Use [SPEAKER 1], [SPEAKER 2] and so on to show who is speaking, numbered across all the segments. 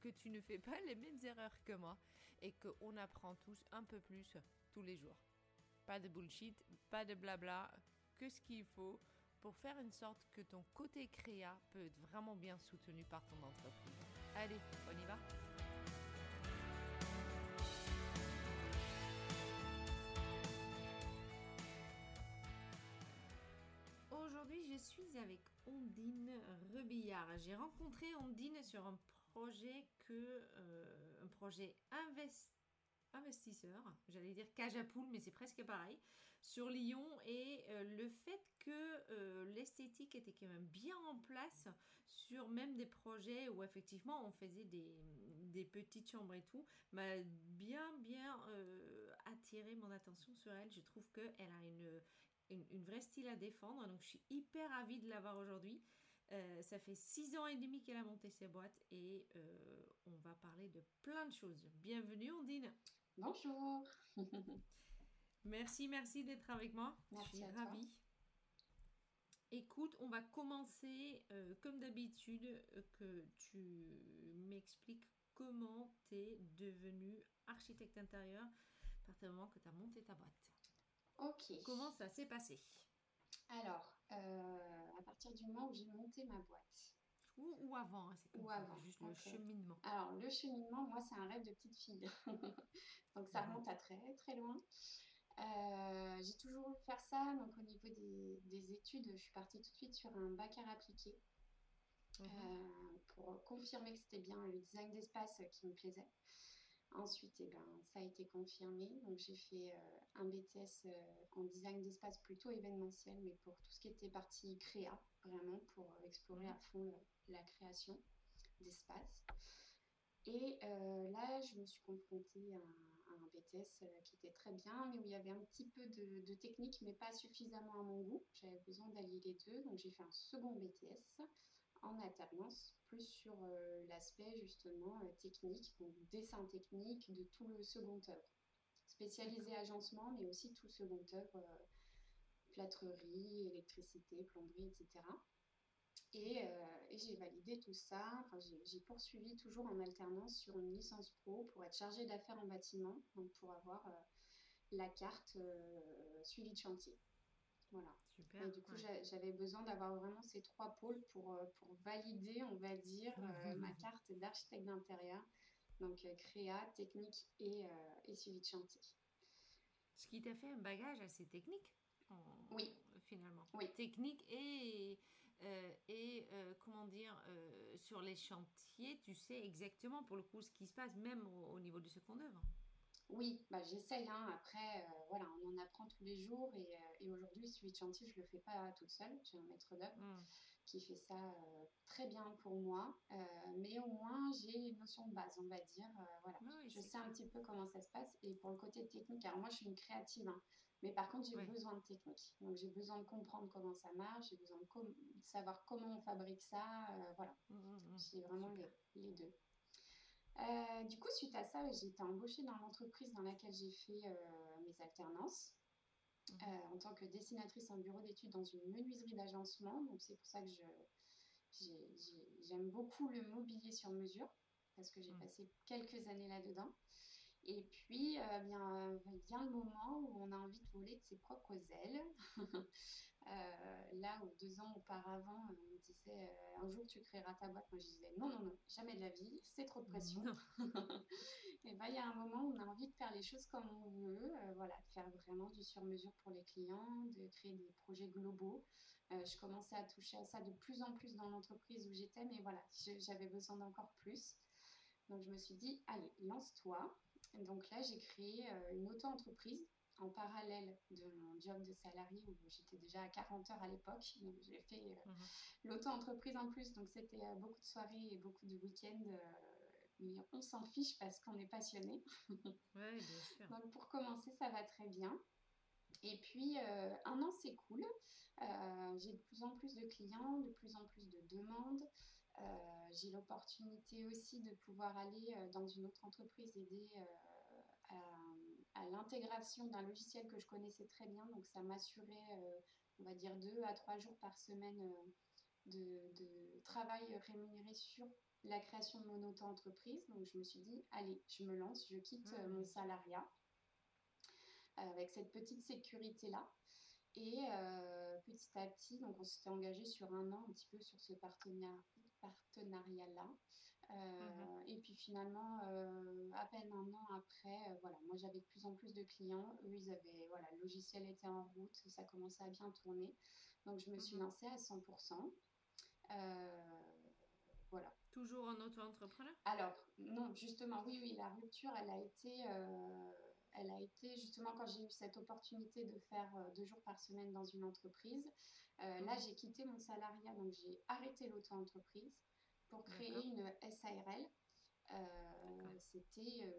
[SPEAKER 1] que tu ne fais pas les mêmes erreurs que moi et qu'on apprend tous un peu plus tous les jours. Pas de bullshit, pas de blabla, que ce qu'il faut pour faire une sorte que ton côté créa peut être vraiment bien soutenu par ton entreprise. Allez, on y va Aujourd'hui, je suis avec Ondine Rebillard. J'ai rencontré Ondine sur un projet que euh, un projet investisseur, j'allais dire poule, mais c'est presque pareil, sur Lyon et euh, le fait que euh, l'esthétique était quand même bien en place sur même des projets où effectivement on faisait des, des petites chambres et tout, m'a bien bien attiré mon attention sur elle. Je trouve qu'elle a une, une, une vraie style à défendre, donc je suis hyper ravie de l'avoir aujourd'hui. Euh, ça fait six ans et demi qu'elle a monté ses boîtes et euh, on va parler de plein de choses. Bienvenue Ondine.
[SPEAKER 2] Bonjour.
[SPEAKER 1] merci, merci d'être avec moi.
[SPEAKER 2] Merci
[SPEAKER 1] Je suis
[SPEAKER 2] à
[SPEAKER 1] ravie. Écoute, on va commencer euh, comme d'habitude que tu m'expliques comment tu es devenue architecte intérieur à partir du moment que tu as monté ta boîte.
[SPEAKER 2] Ok.
[SPEAKER 1] Comment ça s'est passé?
[SPEAKER 2] Alors, euh, à partir du moment où j'ai monté ma boîte.
[SPEAKER 1] ou, ou avant, hein, c'est comme
[SPEAKER 2] Ou
[SPEAKER 1] ça,
[SPEAKER 2] avant,
[SPEAKER 1] juste le cheminement.
[SPEAKER 2] Alors, le cheminement, moi, c'est un rêve de petite fille. donc, ça remonte à très, très loin. Euh, j'ai toujours voulu faire ça. Donc, au niveau des, des études, je suis partie tout de suite sur un bac à appliqué
[SPEAKER 1] Mhm.
[SPEAKER 2] euh, pour confirmer que c'était bien le design d'espace qui me plaisait. Ensuite, eh ben, ça a été confirmé. Donc, j'ai fait euh, un BTS euh, en design d'espace plutôt événementiel, mais pour tout ce qui était partie créa, vraiment pour euh, explorer à fond le- la création d'espace. Et euh, là, je me suis confrontée à, un- à un BTS qui était très bien, mais où il y avait un petit peu de, de technique, mais pas suffisamment à mon goût. J'avais besoin d'allier les deux, donc j'ai fait un second BTS en alternance, plus sur euh, l'aspect justement euh, technique, donc dessin technique de tout le second œuvre. Spécialisé agencement, mais aussi tout second œuvre, euh, plâtrerie, électricité, plomberie, etc. Et, et j'ai validé tout ça, enfin, j'ai poursuivi toujours en alternance sur une licence pro pour être chargée d'affaires en bâtiment, donc pour avoir la carte euh, suivi de chantier. Voilà.
[SPEAKER 1] Super.
[SPEAKER 2] Et du coup,
[SPEAKER 1] ouais.
[SPEAKER 2] j'avais besoin d'avoir vraiment ces trois pôles pour, euh, pour valider, on va dire, euh, ma carte d'architecte d'intérieur. Donc, euh, créa, technique et, euh, et suivi de chantier.
[SPEAKER 1] Ce qui t'a fait un bagage assez technique. en-
[SPEAKER 2] Oui.
[SPEAKER 1] Finalement.
[SPEAKER 2] Oui.
[SPEAKER 1] Technique et, euh, et comment dire, sur les chantiers, tu sais exactement pour le coup ce qui se passe, même au, au niveau du second œuvre.
[SPEAKER 2] Oui, bah, j'essaye. hein. Après, euh, voilà, on en apprend tous les jours. Et, euh, et aujourd'hui, suivi de chantier, je ne le fais pas toute seule. J'ai un maître d'œuvre
[SPEAKER 1] Hmm.
[SPEAKER 2] qui fait ça euh, très bien pour moi. Mais au moins, j'ai une notion de base, on va dire. Voilà.
[SPEAKER 1] Oui,
[SPEAKER 2] Je sais un petit peu comment ça se passe. Et pour le côté technique, alors moi, je suis une créative, hein. mais par contre, j'ai besoin de technique. Donc, j'ai besoin de comprendre comment ça marche, j'ai besoin de, com- savoir comment on fabrique ça. voilà,
[SPEAKER 1] Hmm, hmm, hmm.
[SPEAKER 2] j'ai vraiment les deux. Euh, du coup, suite à ça, j'ai été embauchée dans l'entreprise dans laquelle j'ai fait euh, mes alternances.
[SPEAKER 1] Mhm.
[SPEAKER 2] euh, en tant que dessinatrice en bureau d'études dans une menuiserie d'agencement. Donc, c'est pour ça que j'aime beaucoup le mobilier sur mesure, parce que j'ai
[SPEAKER 1] Mm.
[SPEAKER 2] passé quelques années là-dedans. Et puis, euh, bien, euh, vient le moment où on a envie de voler de ses propres ailes. Euh, là où deux ans auparavant, on me disait euh, un jour tu créeras ta boîte. Moi, je disais non, non, non, jamais de la vie, c'est trop de pression. Et ben, il y a un moment où on a envie de faire les choses comme on veut, euh, voilà, de faire vraiment du sur-mesure pour les clients, de créer des projets globaux. Je commençais à toucher à ça de plus en plus dans l'entreprise où j'étais, mais voilà, j'avais besoin d'encore plus. Donc je me suis dit, allez, lance-toi. Et Donc là, j'ai créé euh, une auto-entreprise en parallèle de mon job de salarié où j'étais déjà à 40 heures à l'époque. Donc j'ai fait euh,
[SPEAKER 1] Mhm.
[SPEAKER 2] l'auto-entreprise en plus. Donc c'était euh, beaucoup de soirées et beaucoup de week-ends euh, mais on s'en fiche parce qu'on est passionné.
[SPEAKER 1] ouais, bien sûr.
[SPEAKER 2] Donc pour commencer, ça va très bien. Et puis, un an s'écoule. j'ai de plus en plus de clients, de plus en plus de demandes. J'ai l'opportunité aussi de pouvoir aller dans une autre entreprise aider à, l'intégration d'un logiciel que je connaissais très bien. Donc ça m'assurait, on va dire, deux à trois jours par semaine de, travail rémunéré sur la création de mon auto-entreprise. Donc je me suis dit, allez, je me lance, je quitte mmh. mon salariat avec cette petite sécurité-là. Et euh, petit à petit, donc on s'était engagé sur un an un petit peu sur ce partenariat-là. Euh, mhm. Et puis finalement, euh, à peine un an après, voilà, moi j'avais de plus en plus de clients. Eux, ils avaient, voilà, le logiciel était en route, ça commençait à bien tourner. Donc je me suis mhm. lancée à 100%. voilà.
[SPEAKER 1] Toujours en auto-entrepreneur?
[SPEAKER 2] Alors, non, justement, oui, oui, la rupture, elle a été elle a été justement quand j'ai eu cette opportunité de faire euh, deux jours par semaine dans une entreprise. Euh, là, j'ai quitté mon salariat, donc j'ai arrêté l'auto-entreprise pour créer une SARL. Euh, c'était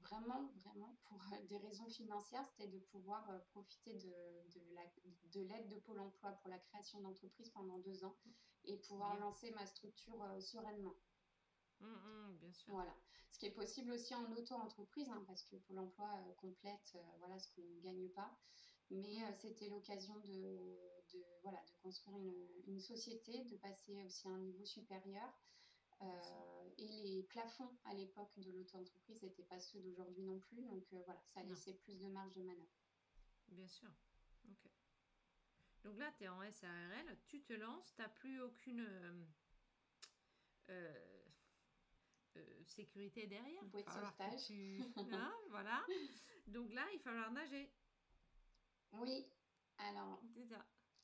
[SPEAKER 2] vraiment, vraiment pour des raisons financières, c'était de pouvoir profiter de, l'aide de Pôle emploi pour la création d'entreprise pendant deux ans et pouvoir lancer ma structure sereinement.
[SPEAKER 1] Mmh, mmh, bien sûr.
[SPEAKER 2] Voilà. Ce qui est possible aussi en auto-entreprise, hein, parce que pour l'emploi euh, complète, euh, voilà ce qu'on ne gagne pas. Mais euh, c'était l'occasion de, voilà, de construire une, société, de passer aussi à un niveau supérieur. et les plafonds à l'époque de l'auto-entreprise n'étaient pas ceux d'aujourd'hui non plus. Donc voilà, ça laissait plus de marge de manœuvre.
[SPEAKER 1] Bien sûr. Ok. Donc là, tu es en SARL, tu te lances, tu n'as plus aucune euh, sécurité derrière.
[SPEAKER 2] Bouée de sauvetage.
[SPEAKER 1] Hein, voilà. Donc là, il va falloir nager.
[SPEAKER 2] Oui. Alors,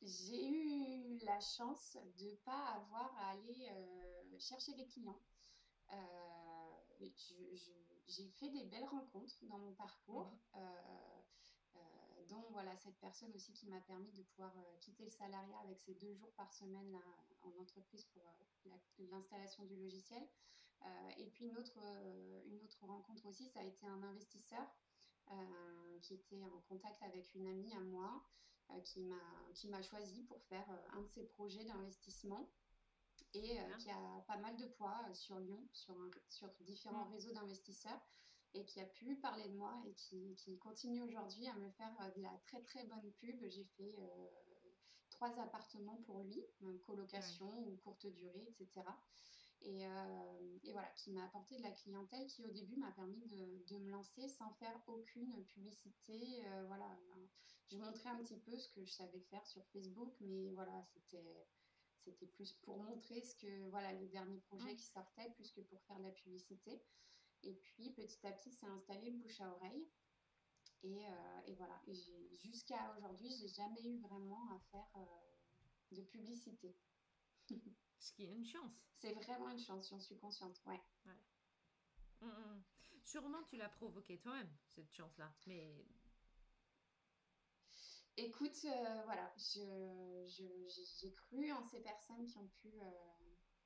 [SPEAKER 2] j'ai eu la chance de ne pas avoir à aller euh, chercher les clients. Euh, j'ai fait des belles rencontres dans mon parcours. Mhm. dont voilà cette personne aussi qui m'a permis de pouvoir quitter le salariat avec ces deux jours par semaine en entreprise pour l'installation du logiciel. Euh, et puis une autre, euh, une autre rencontre aussi, ça a été un investisseur euh, qui était en contact avec une amie à moi qui m'a choisi pour faire un de ses projets d'investissement et qui a pas mal de poids sur Lyon, sur, sur différents mm. réseaux d'investisseurs et qui a pu parler de moi et qui, qui continue aujourd'hui à me faire de la très très bonne pub. J'ai fait trois appartements pour lui, colocation ou courte durée, etc. Euh, et, voilà, qui m'a apporté de la clientèle qui au début m'a permis de, me lancer sans faire aucune publicité. Euh, voilà, je montrais un petit peu ce que je savais faire sur Facebook, mais voilà, c'était c'était plus pour montrer ce que voilà les derniers projets qui sortaient plus que pour faire de la publicité. Et puis petit à petit, c'est installé bouche à oreille. Et, euh, et voilà, jusqu'à aujourd'hui, j'ai jamais eu vraiment à faire de publicité.
[SPEAKER 1] Ce qui est une chance.
[SPEAKER 2] C'est vraiment une chance, j'en suis consciente, ouais.
[SPEAKER 1] Hum, hum. Sûrement, tu l'as provoqué toi-même, cette chance-là. Mais.
[SPEAKER 2] Écoute, euh, voilà, j'ai je, cru en ces personnes qui ont pu, euh,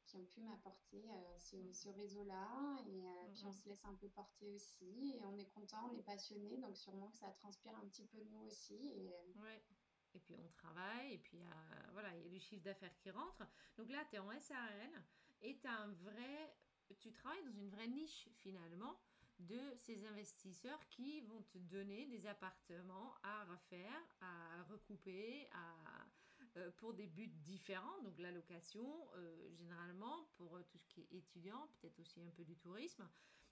[SPEAKER 2] qui ont pu m'apporter euh, ce, hum. ce réseau-là. Et puis, on se laisse un peu porter aussi. Et on est content, on est passionné. Donc, sûrement que ça transpire un petit peu de nous aussi. Et,
[SPEAKER 1] ouais et puis on travaille, et puis il voilà, il y a du chiffre d'affaires qui rentre. Donc là, tu es en SARL et tu un vrai, tu travailles dans une vraie niche finalement de ces investisseurs qui vont te donner des appartements à refaire, à recouper, euh, pour des buts différents. Donc la location, euh, généralement, pour tout ce qui est étudiant, peut-être aussi un peu du tourisme.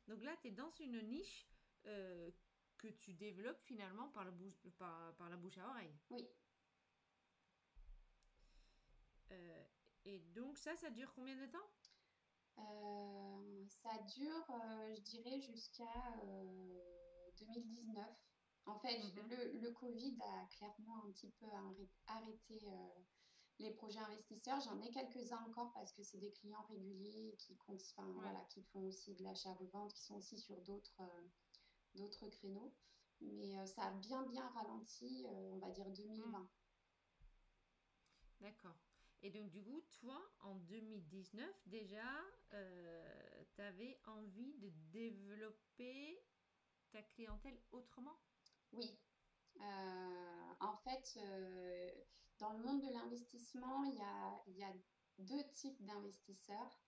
[SPEAKER 1] Donc là, tu es dans une niche euh, que tu développes finalement par, le par, par la bouche à oreille.
[SPEAKER 2] Oui,
[SPEAKER 1] euh, et donc ça, ça dure combien de temps?
[SPEAKER 2] Euh, Ça dure, euh, je dirais, jusqu'à 2019. En fait, mhm. le, le, Covid a clairement un petit peu arrêté les projets investisseurs. J'en ai quelques-uns encore parce que c'est des clients réguliers qui, voilà, qui font aussi de l'achat-revente, qui sont aussi sur d'autres d'autres créneaux. Mais ça a bien, bien ralenti, on va dire 2020.
[SPEAKER 1] D'accord. Et donc, du coup, toi, en 2019, déjà, euh, tu avais envie de développer ta clientèle autrement?
[SPEAKER 2] Oui. Euh, en fait, euh, dans le monde de l'investissement, il y a, y a, deux types d'investisseurs.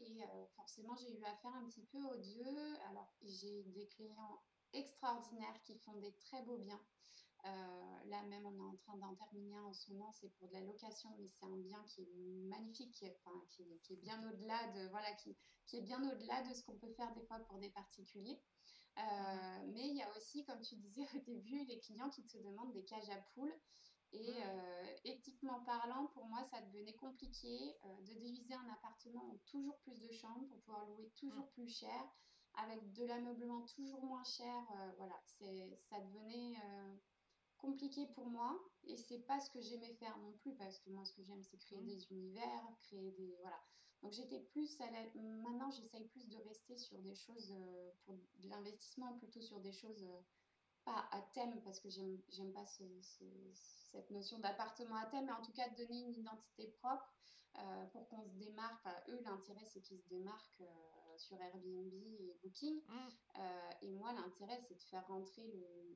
[SPEAKER 2] et forcément, j'ai eu affaire un petit peu aux deux. Alors, j'ai des clients extraordinaires qui font des très beaux biens. Euh, là même, on est en train d'en terminer un en ce moment, c'est pour de la location, mais c'est un bien qui est magnifique, qui est, enfin, qui, est bien au-delà de voilà, qui, qui est bien au-delà de ce qu'on peut faire des fois pour des particuliers. Euh, mais il y a aussi, comme tu disais au début, les clients qui te demandent des cages à poules. Et mhm. euh, éthiquement parlant, pour moi, ça devenait compliqué de diviser un appartement en toujours plus de chambres pour pouvoir louer toujours mhm. plus cher, avec de l'ameublement toujours moins cher. voilà, c'est, ça devenait compliqué pour moi et c'est pas ce que j'aimais faire non plus parce que moi ce que j'aime c'est créer mmh. des univers, créer des voilà. Donc j'étais plus à la... maintenant j'essaye plus de rester sur des choses euh, pour de l'investissement plutôt sur des choses euh, pas à thème parce que j'aime j'aime pas ce, cette notion d'appartement à thème mais en tout cas de donner une identité propre euh, pour qu'on se démarque. eux l'intérêt c'est qu'ils se démarquent sur Airbnb et Booking mmh. et moi l'intérêt c'est de faire rentrer le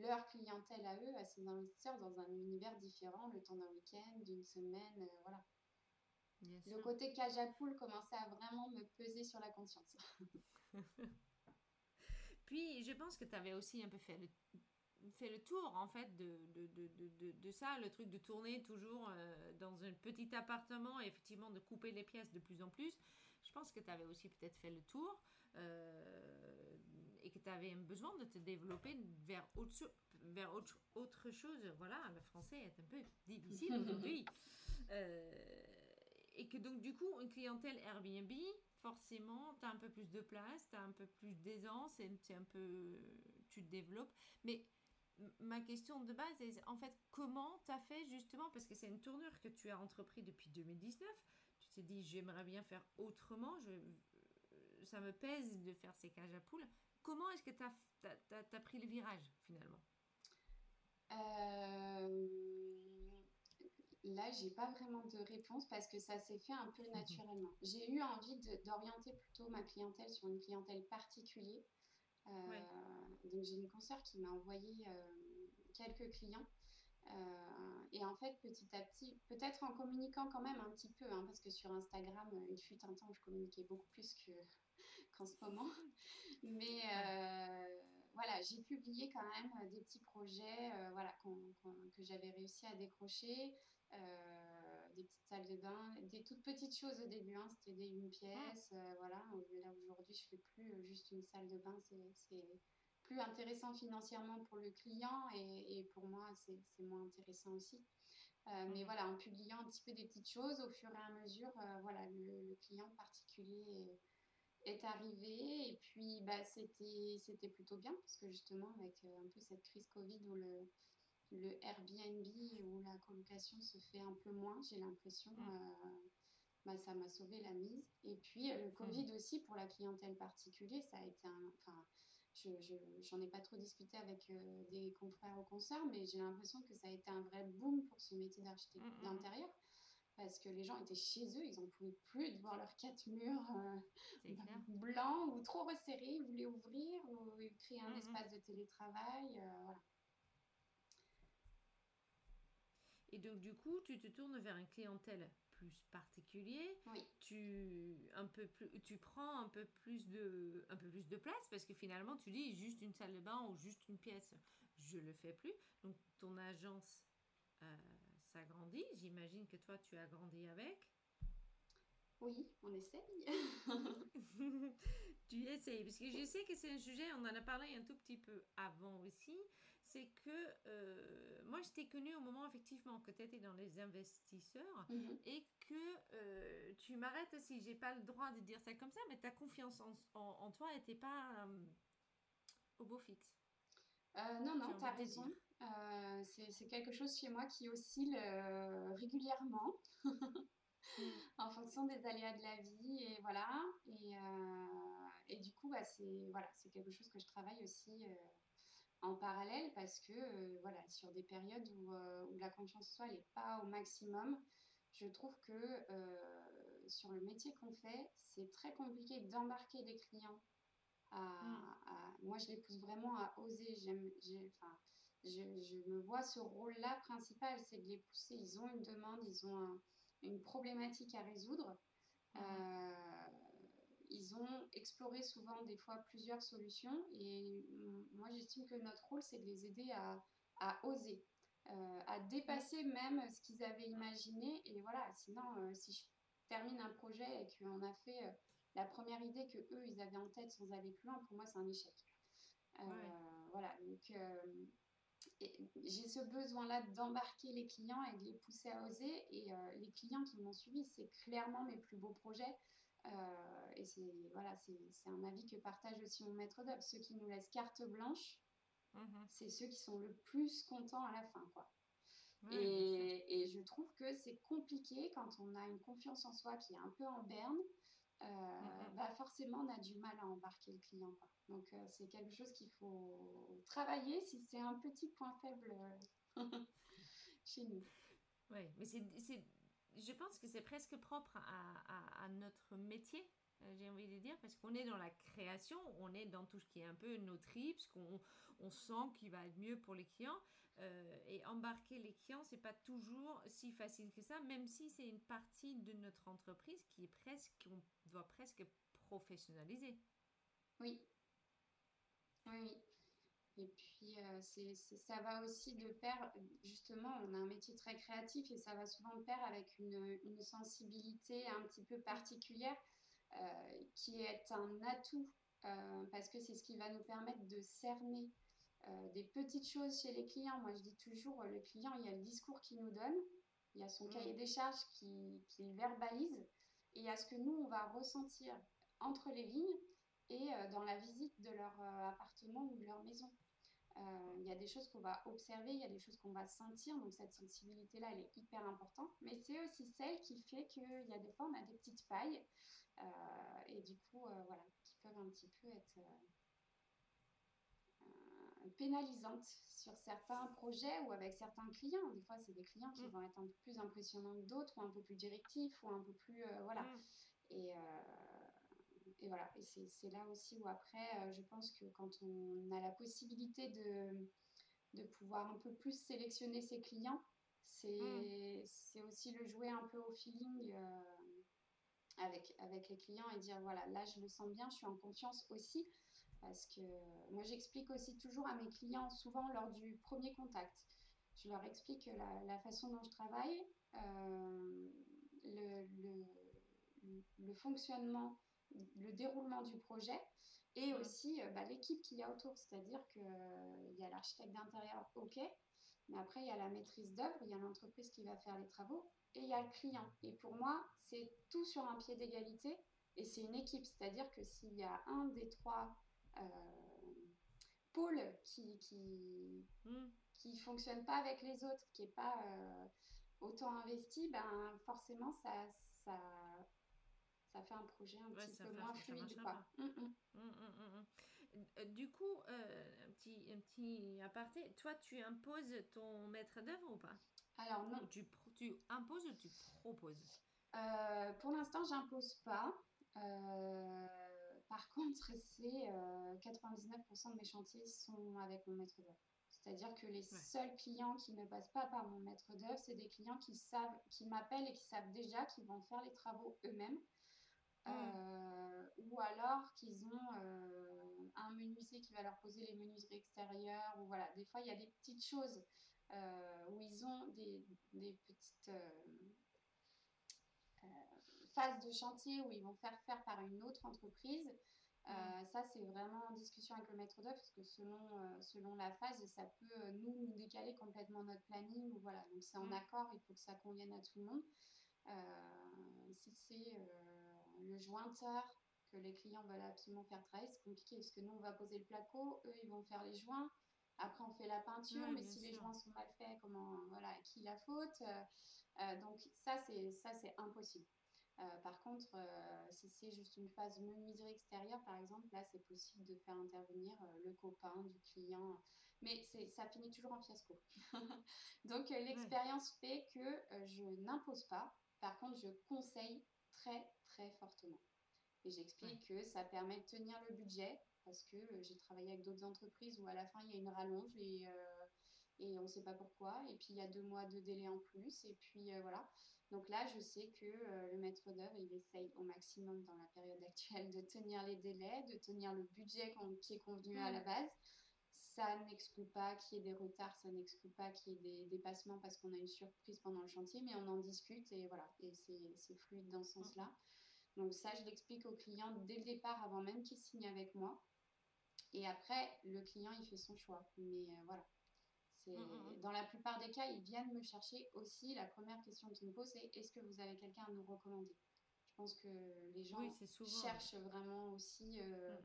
[SPEAKER 2] leur clientèle à eux, à ces investisseurs, dans un univers différent, le temps d'un week-end, d'une semaine, euh, voilà. le côté poule commençait à vraiment me peser sur la conscience.
[SPEAKER 1] Puis, je pense que tu avais aussi un peu fait le, fait le tour, en fait, de, de, de, de, ça, le truc de tourner toujours euh, dans un petit appartement et effectivement de couper les pièces de plus en plus. Je pense que tu avais aussi peut-être fait le tour. Euh, que tu avais un besoin de te développer vers autre, vers autre, autre chose. Voilà, le français est un peu difficile aujourd'hui. Euh, et que donc, du coup, une clientèle Airbnb, forcément, tu as un peu plus de place, tu as un peu plus d'aisance, et un peu. Tu te développes. Mais ma question de base est en fait, comment tu as fait justement, parce que c'est une tournure que tu as entrepris depuis 2019, tu t'es dit, j'aimerais bien faire autrement, je, ça me pèse de faire ces cages à poules. Comment est-ce que tu as, pris le virage finalement?
[SPEAKER 2] Euh, Là, j'ai pas vraiment de réponse parce que ça s'est fait un peu naturellement. J'ai eu envie d'orienter plutôt ma clientèle sur une clientèle particulière. Euh, donc j'ai une consoeur qui m'a envoyé euh, quelques clients. et en fait, petit à petit, peut-être en communiquant quand même un petit peu, hein, parce que sur Instagram, il fut un temps où je communiquais beaucoup plus que, qu'en ce moment. Mais euh, voilà, j'ai publié quand même euh, des petits projets euh, voilà, que j'avais réussi à décrocher. des petites salles de bain, des toutes petites choses au début, hein, c'était des une pièce, voilà. Là aujourd'hui, je fais plus juste une salle de bain, c'est plus intéressant financièrement pour le client et, et pour moi, c'est moins intéressant aussi. mais voilà, en publiant un petit peu des petites choses, au fur et à mesure, voilà, le, le client particulier est arrivé et puis bah, c'était, c'était plutôt bien parce que justement avec euh, un peu cette crise Covid où le, le Airbnb ou la colocation se fait un peu moins, j'ai l'impression, mm. euh, bah, ça m'a sauvé la mise. Et puis euh, le Covid mm. aussi pour la clientèle particulière, ça a été un... Enfin, je, j'en ai pas trop discuté avec des confrères ou consoeurs, mais j'ai l'impression que ça a été un vrai boom pour ce métier d'architecte mm, d'intérieur parce que les gens étaient chez eux, ils n'en pouvaient plus de voir leurs quatre murs euh, blancs ou trop resserrés, ils voulaient ouvrir ou créer un espace de télétravail. Euh, voilà.
[SPEAKER 1] Et donc du coup, tu te tournes vers une clientèle plus particulier.
[SPEAKER 2] Oui.
[SPEAKER 1] Tu un peu plus, tu prends un peu plus de un peu plus de place parce que finalement tu dis juste une salle de bain ou juste une pièce, je le fais plus. Donc ton agence euh, ça grandit. J'imagine que toi, tu as grandi avec.
[SPEAKER 2] Oui, on essaye.
[SPEAKER 1] tu essayes, parce que je sais que c'est un sujet, on en a parlé un tout petit peu avant aussi, c'est que euh, moi, je t'ai connu au moment effectivement que tu étais dans les investisseurs mhm. et que euh, tu m'arrêtes si j'ai pas le droit de dire ça comme ça, mais ta confiance en, toi n'était pas euh, au beau fixe.
[SPEAKER 2] Non, non, tu as raison. Euh, c'est quelque chose chez moi qui oscille euh, régulièrement en fonction des aléas de la vie et voilà. Et, euh, et du coup, bah, c'est voilà, quelque chose que je travaille aussi en parallèle parce que voilà, sur des périodes où, où la confiance en soi n'est pas au maximum, je trouve que sur le métier qu'on fait, c'est très compliqué d'embarquer des clients. À, mmh. moi, je les pousse vraiment à oser. J'aime, enfin, je, je, me vois ce rôle-là principal, c'est de les pousser. Ils ont une demande, ils ont une problématique à résoudre. Mmh. Euh, ils ont exploré souvent des fois plusieurs solutions et moi j'estime que notre rôle c'est de les aider à, à oser, euh, à dépasser même ce qu'ils avaient imaginé et voilà, sinon euh, si je termine un projet et qu'on a fait la première idée que eux ils avaient en tête sans aller plus loin, pour moi c'est un échec. Voilà, donc j'ai ce besoin-là d'embarquer les clients et de les pousser à oser. Et euh, les clients qui m'ont suivi, c'est clairement mes plus beaux projets. Euh, et c'est voilà, c'est un avis que partage aussi mon maître d'œuvre. Ceux qui nous laissent carte blanche, mmh c'est ceux qui sont le plus contents à la fin, quoi. et, et, je trouve que c'est compliqué quand on a une confiance en soi qui est un peu en berne. Euh, mmh bah forcément, on a du mal à embarquer le client. Quoi. Donc, euh, c'est quelque chose qu'il faut travailler si c'est un petit point faible euh, chez nous.
[SPEAKER 1] Oui, mais c'est, je pense que c'est presque propre à, à, notre métier, j'ai envie de dire, parce qu'on est dans la création, on est dans tout ce qui est un peu nos tripes, qu'on on sent qu'il va être mieux pour les clients. Euh, et embarquer les clients, c'est pas toujours si facile que ça, même si c'est une partie de notre entreprise qui est presque, qu'on doit presque professionnaliser.
[SPEAKER 2] Oui. Oui. Et puis, euh, c'est, ça va aussi de pair, justement, on a un métier très créatif et ça va souvent de pair avec une, sensibilité un petit peu particulière euh, qui est un atout parce que c'est ce qui va nous permettre de cerner euh, des petites choses chez les clients. Moi, je dis toujours, euh, le client, il y a le discours qu'il nous donne, il y a son mm. cahier des charges qui, qui verbalise, et il y a ce que nous, on va ressentir entre les lignes et euh, dans la visite de leur appartement ou de leur maison. il y a des choses qu'on va observer, il y a des choses qu'on va sentir, donc cette sensibilité-là, elle est hyper importante, mais c'est aussi celle qui fait qu'il y a des fois, on a des petites failles, et du coup, voilà, qui peuvent un petit peu être pénalisante sur certains projets ou avec certains clients. Des fois, c'est des clients qui mm. vont être un peu plus impressionnants que d'autres, ou un peu plus directifs, ou un peu plus. Euh, voilà. Mm. Et, euh, et, voilà. Et c'est là aussi où, après, euh, je pense que quand on a la possibilité de, de pouvoir un peu plus sélectionner ses clients, c'est mm. aussi le jouer un peu au feeling. avec, avec les clients et dire voilà, là je me sens bien, je suis en confiance aussi. Parce que moi, j'explique aussi toujours à mes clients, souvent lors du premier contact, je leur explique la, la façon dont je travaille, euh, le, le, le, fonctionnement, le déroulement du projet et mmh. aussi euh, bah, l'équipe qu'il y a autour. C'est-à-dire qu'il euh, y a l'architecte d'intérieur, ok, mais après, il y a la maîtrise d'œuvre, il y a l'entreprise qui va faire les travaux et il y a le client. Et pour moi, c'est tout sur un pied d'égalité et c'est une équipe. C'est-à-dire que s'il y a un des trois pôle qui qui, hmm. qui fonctionne pas avec les autres, qui est pas euh, autant investi, ben forcément ça ça ça fait un projet un petit peu moins fluide. Quoi.
[SPEAKER 1] Hum, hum. Hum, euh, du coup, un, petit, un petit aparté, toi tu imposes ton maître d'œuvre ou pas?
[SPEAKER 2] Alors non.
[SPEAKER 1] tu, tu imposes ou tu proposes?
[SPEAKER 2] Pour l'instant, j'impose pas. Par contre, c'est 99% euh, de mes chantiers sont avec mon maître d'œuvre. C'est-à-dire que les seuls clients qui ne passent pas par mon maître d'œuvre, c'est des clients qui savent, qui m'appellent et qui savent déjà qu'ils vont faire les travaux eux-mêmes. Mmh. Euh, ou alors qu'ils ont euh, un menuisier qui va leur poser les menuiseries extérieures. Ou voilà, des fois il y a des petites choses où ils ont des, des petites phase de chantier où ils vont faire faire par une autre entreprise. Euh, ça, c'est vraiment en discussion avec le maître d'œuvre parce que selon, euh, selon la phase, ça peut euh, nous, nous décaler complètement notre planning. Ou voilà. Donc, c'est en accord, il faut que ça convienne à tout le monde. si c'est le jointeur que les clients veulent absolument faire travailler, c'est compliqué parce que nous, on va poser le placo, eux, ils vont faire les joints. Après, on fait la peinture, mais si les joints sont mal faits, comment, voilà, qui la faute Donc, ça, c'est impossible. Euh, par contre, euh, si c'est juste une phase menuiserie extérieure, par exemple, là, c'est possible de faire intervenir euh, le copain du client. mais ça finit toujours en fiasco. Donc l'expérience fait que je n'impose pas, par contre je conseille très très fortement. Et j'explique que ça permet de tenir le budget parce que j'ai travaillé avec d'autres entreprises où à la fin il y a une rallonge et, et on ne sait pas pourquoi. Et puis il y a deux mois de délai en plus. Et puis voilà. Donc là, je sais que le maître d'œuvre, il essaye au maximum dans la période actuelle de tenir les délais, de tenir le budget qui est convenu à la base. Ça n'exclut pas qu'il y ait des retards, ça n'exclut pas qu'il y ait des dépassements parce qu'on a une surprise pendant le chantier, mais on en discute et voilà, et c'est fluide dans ce sens-là. Donc ça, je l'explique au client dès le départ, avant même qu'il signe avec moi. Et après, le client, il fait son choix. Mais euh, voilà. C'est, mmh, mmh, Dans la plupart des cas, ils viennent me chercher aussi. La première question qu'ils me posent, c'est est-ce que vous avez quelqu'un à nous recommander? Je pense que les gens cherchent vraiment aussi. Euh,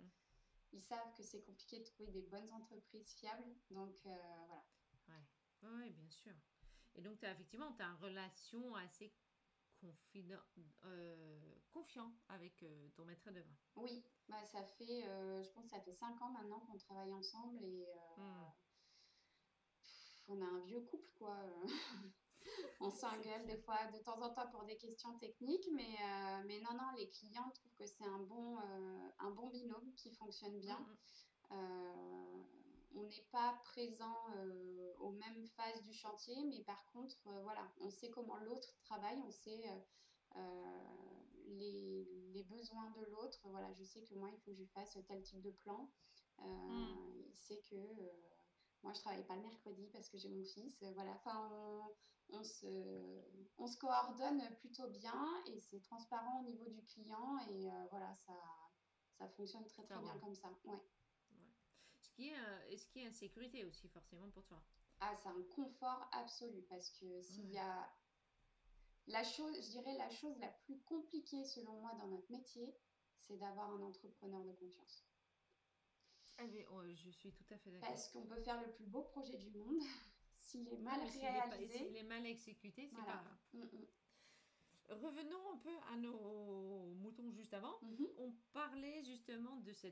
[SPEAKER 2] ils savent que c'est compliqué de trouver des bonnes entreprises fiables. Donc euh, voilà.
[SPEAKER 1] Ouais, bien sûr. Et donc, as, effectivement, tu as une relation assez confident, euh, confiant avec euh, ton maître d'œuvre.
[SPEAKER 2] Oui, bah, ça fait, je pense que ça fait cinq ans maintenant qu'on travaille ensemble et. On a un vieux couple, quoi. on s'engueule des fois de temps en temps pour des questions techniques, mais, euh, mais non, non, les clients trouvent que c'est un, bon, euh, un bon binôme qui fonctionne bien. Mm, mm. Euh, on n'est pas présent aux mêmes phases du chantier, mais par contre, voilà, on sait comment l'autre travaille, on sait les, les, besoins de l'autre. Voilà, je sais que moi, il faut que je fasse tel type de plan. Mm. Il sait que moi, je travaille pas le mercredi parce que j'ai mon fils. Voilà, enfin, on, se, on se coordonne plutôt bien et c'est transparent au niveau du client et euh, voilà, ça, ça fonctionne très très bien comme ça. Ouais.
[SPEAKER 1] Ce qui est, euh, ce qui est sécurité aussi forcément pour toi.
[SPEAKER 2] Ah, c'est un confort absolu parce que s'il y a la chose, je dirais la chose la plus compliquée selon moi dans notre métier, c'est d'avoir un entrepreneur de confiance.
[SPEAKER 1] Ah, oh, je suis tout à fait d'accord.
[SPEAKER 2] Parce qu'on peut faire le plus beau projet du monde. S'il est mal réalisé.
[SPEAKER 1] S'il est, mal exécuté, c'est pas. Mm, mm. Revenons un peu à nos moutons juste avant. Mm-hmm. On parlait justement de ce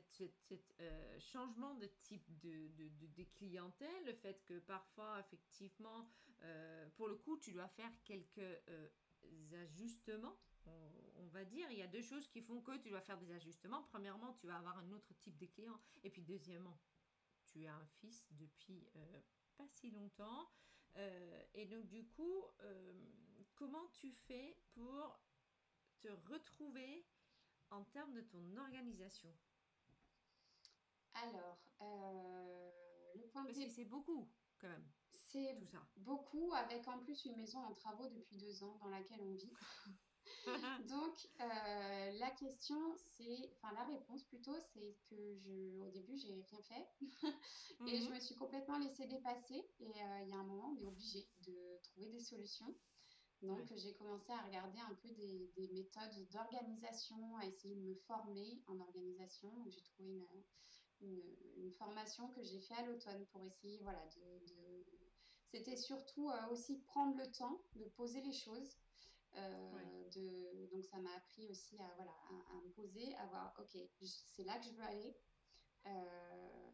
[SPEAKER 1] cette, euh, changement de type de, de, de, clientèle, le fait que parfois, effectivement, euh, pour le coup, tu dois faire quelques euh, ajustements on, va dire, il y a deux choses qui font que tu dois faire des ajustements. Premièrement, tu vas avoir un autre type de client. Et puis deuxièmement, tu as un fils depuis euh, pas si longtemps. Euh, et donc du coup, euh, comment tu fais pour te retrouver en termes de ton organisation?
[SPEAKER 2] Alors, le point
[SPEAKER 1] Parce que c'est beaucoup quand même.
[SPEAKER 2] C'est beaucoup avec en plus une maison en travaux depuis deux ans dans laquelle on vit. Donc, euh, la question, c'est, enfin, la réponse plutôt, c'est que je, au début, j'ai rien fait et je mhm. me suis complètement laissée dépasser. Et euh, il y a un moment, on est obligé de trouver des solutions. Donc, j'ai commencé à regarder un peu des, méthodes d'organisation, à essayer de me former en organisation. J'ai trouvé une, une, formation que j'ai fait à l'automne pour essayer, voilà, de, c'était surtout euh, aussi prendre le temps de poser les choses euh, de, donc ça m'a appris aussi à, voilà, à, me poser, à voir, ok, c'est là que je veux aller. Euh,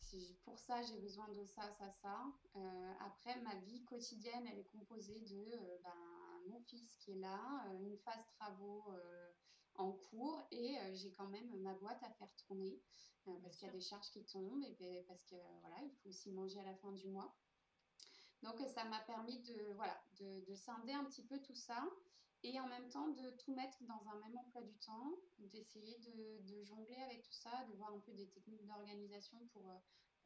[SPEAKER 2] si pour ça, j'ai besoin de ça, ça, ça. Euh, après, ma vie quotidienne, elle est composée de ben, mon fils qui est là, une phase travaux en cours et j'ai quand même ma boîte à faire tourner parce qu'il y a des charges qui tombent et parce que voilà, il faut aussi manger à la fin du mois. Donc ça m'a permis de, voilà, de, scinder un petit peu tout ça et en même temps de tout mettre dans un même emploi du temps, d'essayer de, jongler avec tout ça, de voir un peu des techniques d'organisation pour euh,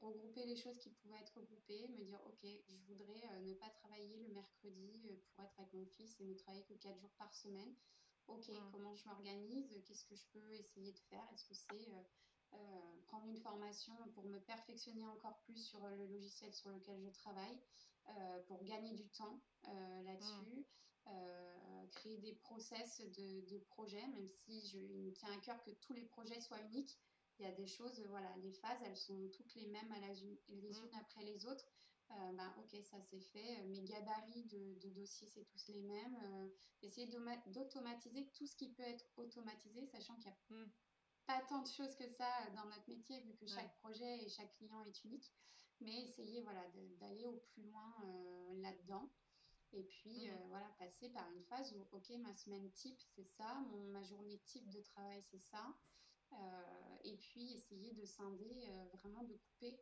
[SPEAKER 2] regrouper les choses qui pouvaient être regroupées, me dire ok, je voudrais euh, ne pas travailler le mercredi euh, pour être avec mon fils et ne travailler que 4 jours par semaine. Ok, mmh. comment je m'organise? Qu'est-ce que je peux essayer de faire? Est-ce que c'est prendre une formation pour me perfectionner encore plus sur le logiciel sur lequel je travaille? Pour gagner du temps euh, là-dessus, mm. euh, créer des process de, de projets, même si je, il me tient à cœur que tous les projets soient uniques. Il y a des choses, voilà, les phases, elles sont toutes les mêmes à la, les mm. unes après les autres. ben, ok, ça c'est fait. Mes gabarits de, de dossiers, c'est tous les mêmes. essayer d'automatiser tout ce qui peut être automatisé, sachant qu'il y a mm. pas tant de choses que ça dans notre métier, vu que chaque projet et chaque client est unique. Mais essayer voilà, d'aller au plus loin là-dedans. Et puis, mmh voilà, passer par une phase où, OK, ma semaine type, c'est ça, mon, ma journée type de travail, c'est ça. et puis, essayer de scinder, vraiment de couper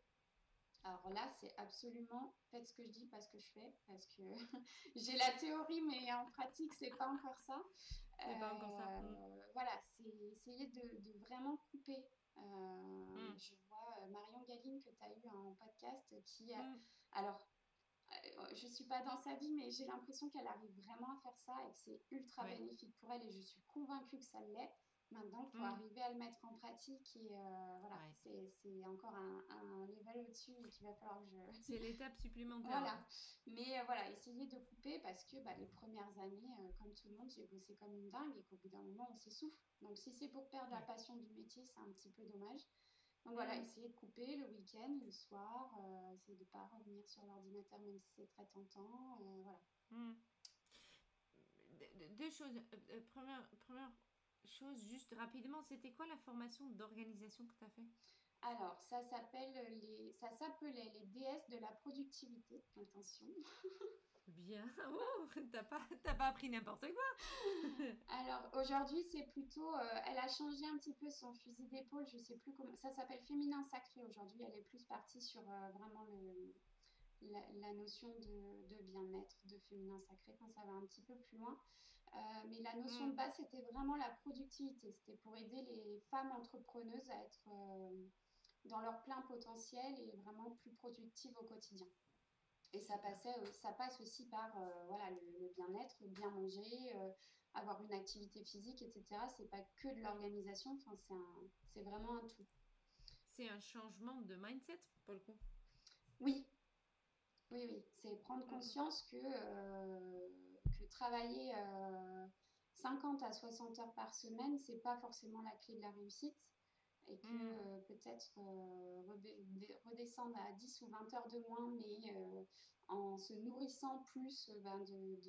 [SPEAKER 2] alors là, c'est absolument faites ce que je dis, pas ce que je fais, parce que j'ai la théorie, mais en pratique, c'est pas encore ça.
[SPEAKER 1] C'est pas encore ça. Mm.
[SPEAKER 2] Euh, voilà, c'est essayer de, vraiment couper. Euh, mm. Je vois euh, Marion Galine que tu as eu en podcast qui a. Mm. Alors, je suis pas dans sa vie, mais j'ai l'impression qu'elle arrive vraiment à faire ça et que c'est ultra bénéfique pour elle et je suis convaincue que ça l'est. Maintenant, il faut mm. arriver à le mettre en pratique et euh, voilà, c'est encore un, un level au-dessus et qu'il va falloir que je...
[SPEAKER 1] C'est l'étape supplémentaire.
[SPEAKER 2] voilà. Mais euh, voilà, essayer de couper parce que bah, les premières années, euh, comme tout le monde, j'ai bossé comme une dingue et qu'au bout d'un moment, on s'essouffle. Donc si c'est pour perdre la passion du métier, c'est un petit peu dommage. Donc voilà, essayer de couper le week-end, le soir, essayer de ne pas revenir sur l'ordinateur même si c'est très tentant. voilà.
[SPEAKER 1] Mm. Deux choses. première, première chose juste rapidement, c'était quoi la formation d'organisation que tu as fait?
[SPEAKER 2] Alors, ça s'appelle les, ça s'appelait les déesses de la productivité. Attention.
[SPEAKER 1] Bien. Oh, t'as pas, pas appris n'importe quoi.
[SPEAKER 2] Alors aujourd'hui, c'est plutôt, euh, elle a changé un petit peu son fusil d'épaule. Je sais plus comment. Ça s'appelle féminin sacré aujourd'hui. Elle est plus partie sur euh, vraiment le, la, notion de, bien-être, de féminin sacré quand ça va un petit peu plus loin. Euh, mais la notion de mm. base, c'était vraiment la productivité. C'était pour aider les femmes entrepreneuses à être euh, dans leur plein potentiel et vraiment plus productives au quotidien. Et ça, passait, euh, ça passe aussi par voilà, le, bien-être, bien manger, avoir une activité physique, etc. C'est pas que de l'organisation, enfin, c'est vraiment un tout.
[SPEAKER 1] C'est un changement de mindset pour le coup
[SPEAKER 2] Oui, oui, oui, c'est prendre conscience que, euh, travailler 50 euh, à 60 heures par semaine, c'est pas forcément la clé de la réussite. Et que mm. euh, peut-être redescendre à 10 ou 20 heures de moins, mais en se nourrissant plus ben, de,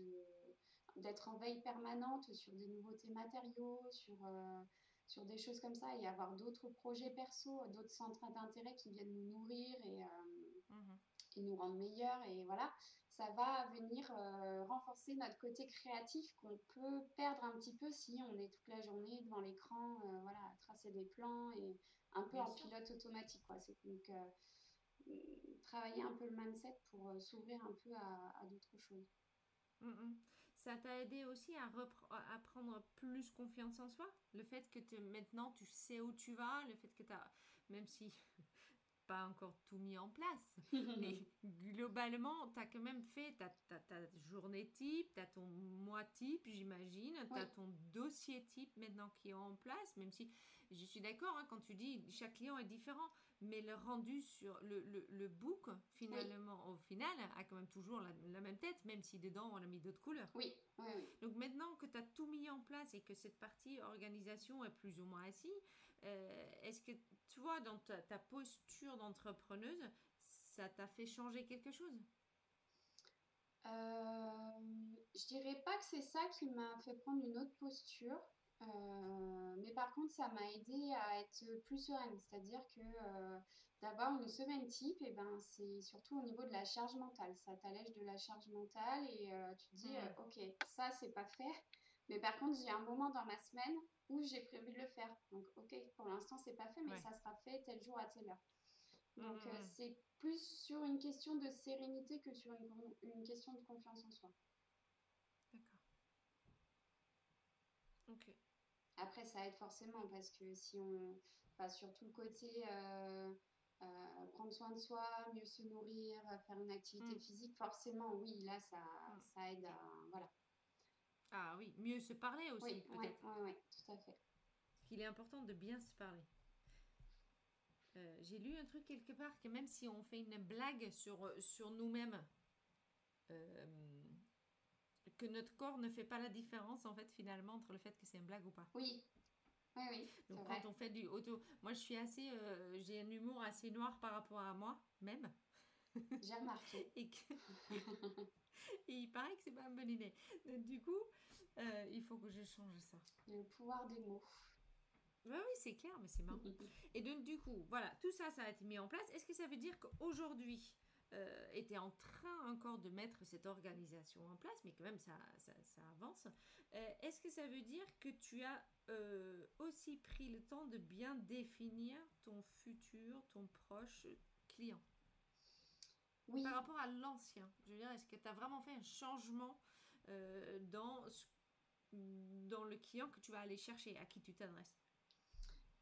[SPEAKER 2] d'être en veille permanente sur des nouveautés matériaux, sur, sur des choses comme ça, et avoir d'autres projets perso, d'autres centres d'intérêt qui viennent nous nourrir et, mm-hmm. qui nous rendent meilleurs et voilà, ça va venir euh, renforcer notre côté créatif qu'on peut perdre un petit peu si on est toute la journée devant l'écran, euh, voilà, à tracer des plans et un peu en pilote automatique quoi. C'est donc euh, travailler un peu le mindset pour s'ouvrir un peu à, d'autres choses.
[SPEAKER 1] Mm, mm. Ça t'a aidé aussi à, à prendre plus confiance en soi? Le fait que maintenant tu sais où tu vas, le fait que tu as, même si pas encore tout mis en place, mais globalement, tu as quand même fait ta, journée type, tu as ton mois type, j'imagine, tu as ton dossier type maintenant qui est en place, même si je suis d'accord hein, quand tu dis chaque client est différent, mais le rendu sur le, le, le book, finalement, au final, a quand même toujours la, la, même tête, même si dedans on a mis d'autres couleurs.
[SPEAKER 2] Oui. oui,
[SPEAKER 1] Donc maintenant que tu as tout mis en place et que cette partie organisation est plus ou moins assise, euh, est-ce que toi, dans ta, ta posture d'entrepreneuse, ça t'a fait changer quelque chose?
[SPEAKER 2] Euh, Je dirais pas que c'est ça qui m'a fait prendre une autre posture. Euh, mais par contre, ça m'a aidé à être plus sereine. C'est-à-dire que euh, d'avoir une semaine type, et eh ben, c'est surtout au niveau de la charge mentale. Ça t'allège de la charge mentale et tu te dis, ok, ça, c'est pas fait. Mais par contre, j'ai un moment dans ma semaine où j'ai prévu de le faire. Donc, ok, pour l'instant, c'est pas fait, mais ça sera fait tel jour à telle heure. Donc, euh, c'est plus sur une question de sérénité que sur une, une question de confiance en soi.
[SPEAKER 1] D'accord. Ok.
[SPEAKER 2] Après, ça aide forcément parce que si on. Enfin, sur tout le côté. Euh, euh, prendre soin de soi, mieux se nourrir, faire une activité mm. physique, forcément, oui, là, ça, mm. ça aide à. Voilà.
[SPEAKER 1] Ah oui, mieux se parler aussi, peut-être.
[SPEAKER 2] Oui, oui, tout à fait.
[SPEAKER 1] Parce qu'il est important de bien se parler. Euh, j'ai lu un truc quelque part que même si on fait une blague sur, sur nous-mêmes, euh, que notre corps ne fait pas la différence en fait finalement entre le fait que c'est une blague ou pas.
[SPEAKER 2] Oui. Oui, oui.
[SPEAKER 1] Donc quand on fait du auto, moi je suis assez, euh, j'ai un humour assez noir par rapport à moi même.
[SPEAKER 2] J'ai remarqué.
[SPEAKER 1] Et que... Et il paraît que c'est pas une bonne idée. du coup, euh, il faut que je change ça.
[SPEAKER 2] Le pouvoir des mots.
[SPEAKER 1] Oui, oui, c'est clair, mais c'est marrant. Et donc, du coup, voilà, tout ça, ça a été mis en place. Est-ce que ça veut dire qu'aujourd'hui, euh, était en train encore de mettre cette organisation en place, mais quand même ça, ça, avance. Euh, est-ce que ça veut dire que tu as euh, aussi pris le temps de bien définir ton futur, ton proche client?
[SPEAKER 2] Oui.
[SPEAKER 1] Par rapport à l'ancien, je veux dire, est-ce que tu as vraiment fait un changement dans, dans le client que tu vas aller chercher, à qui tu t'adresses?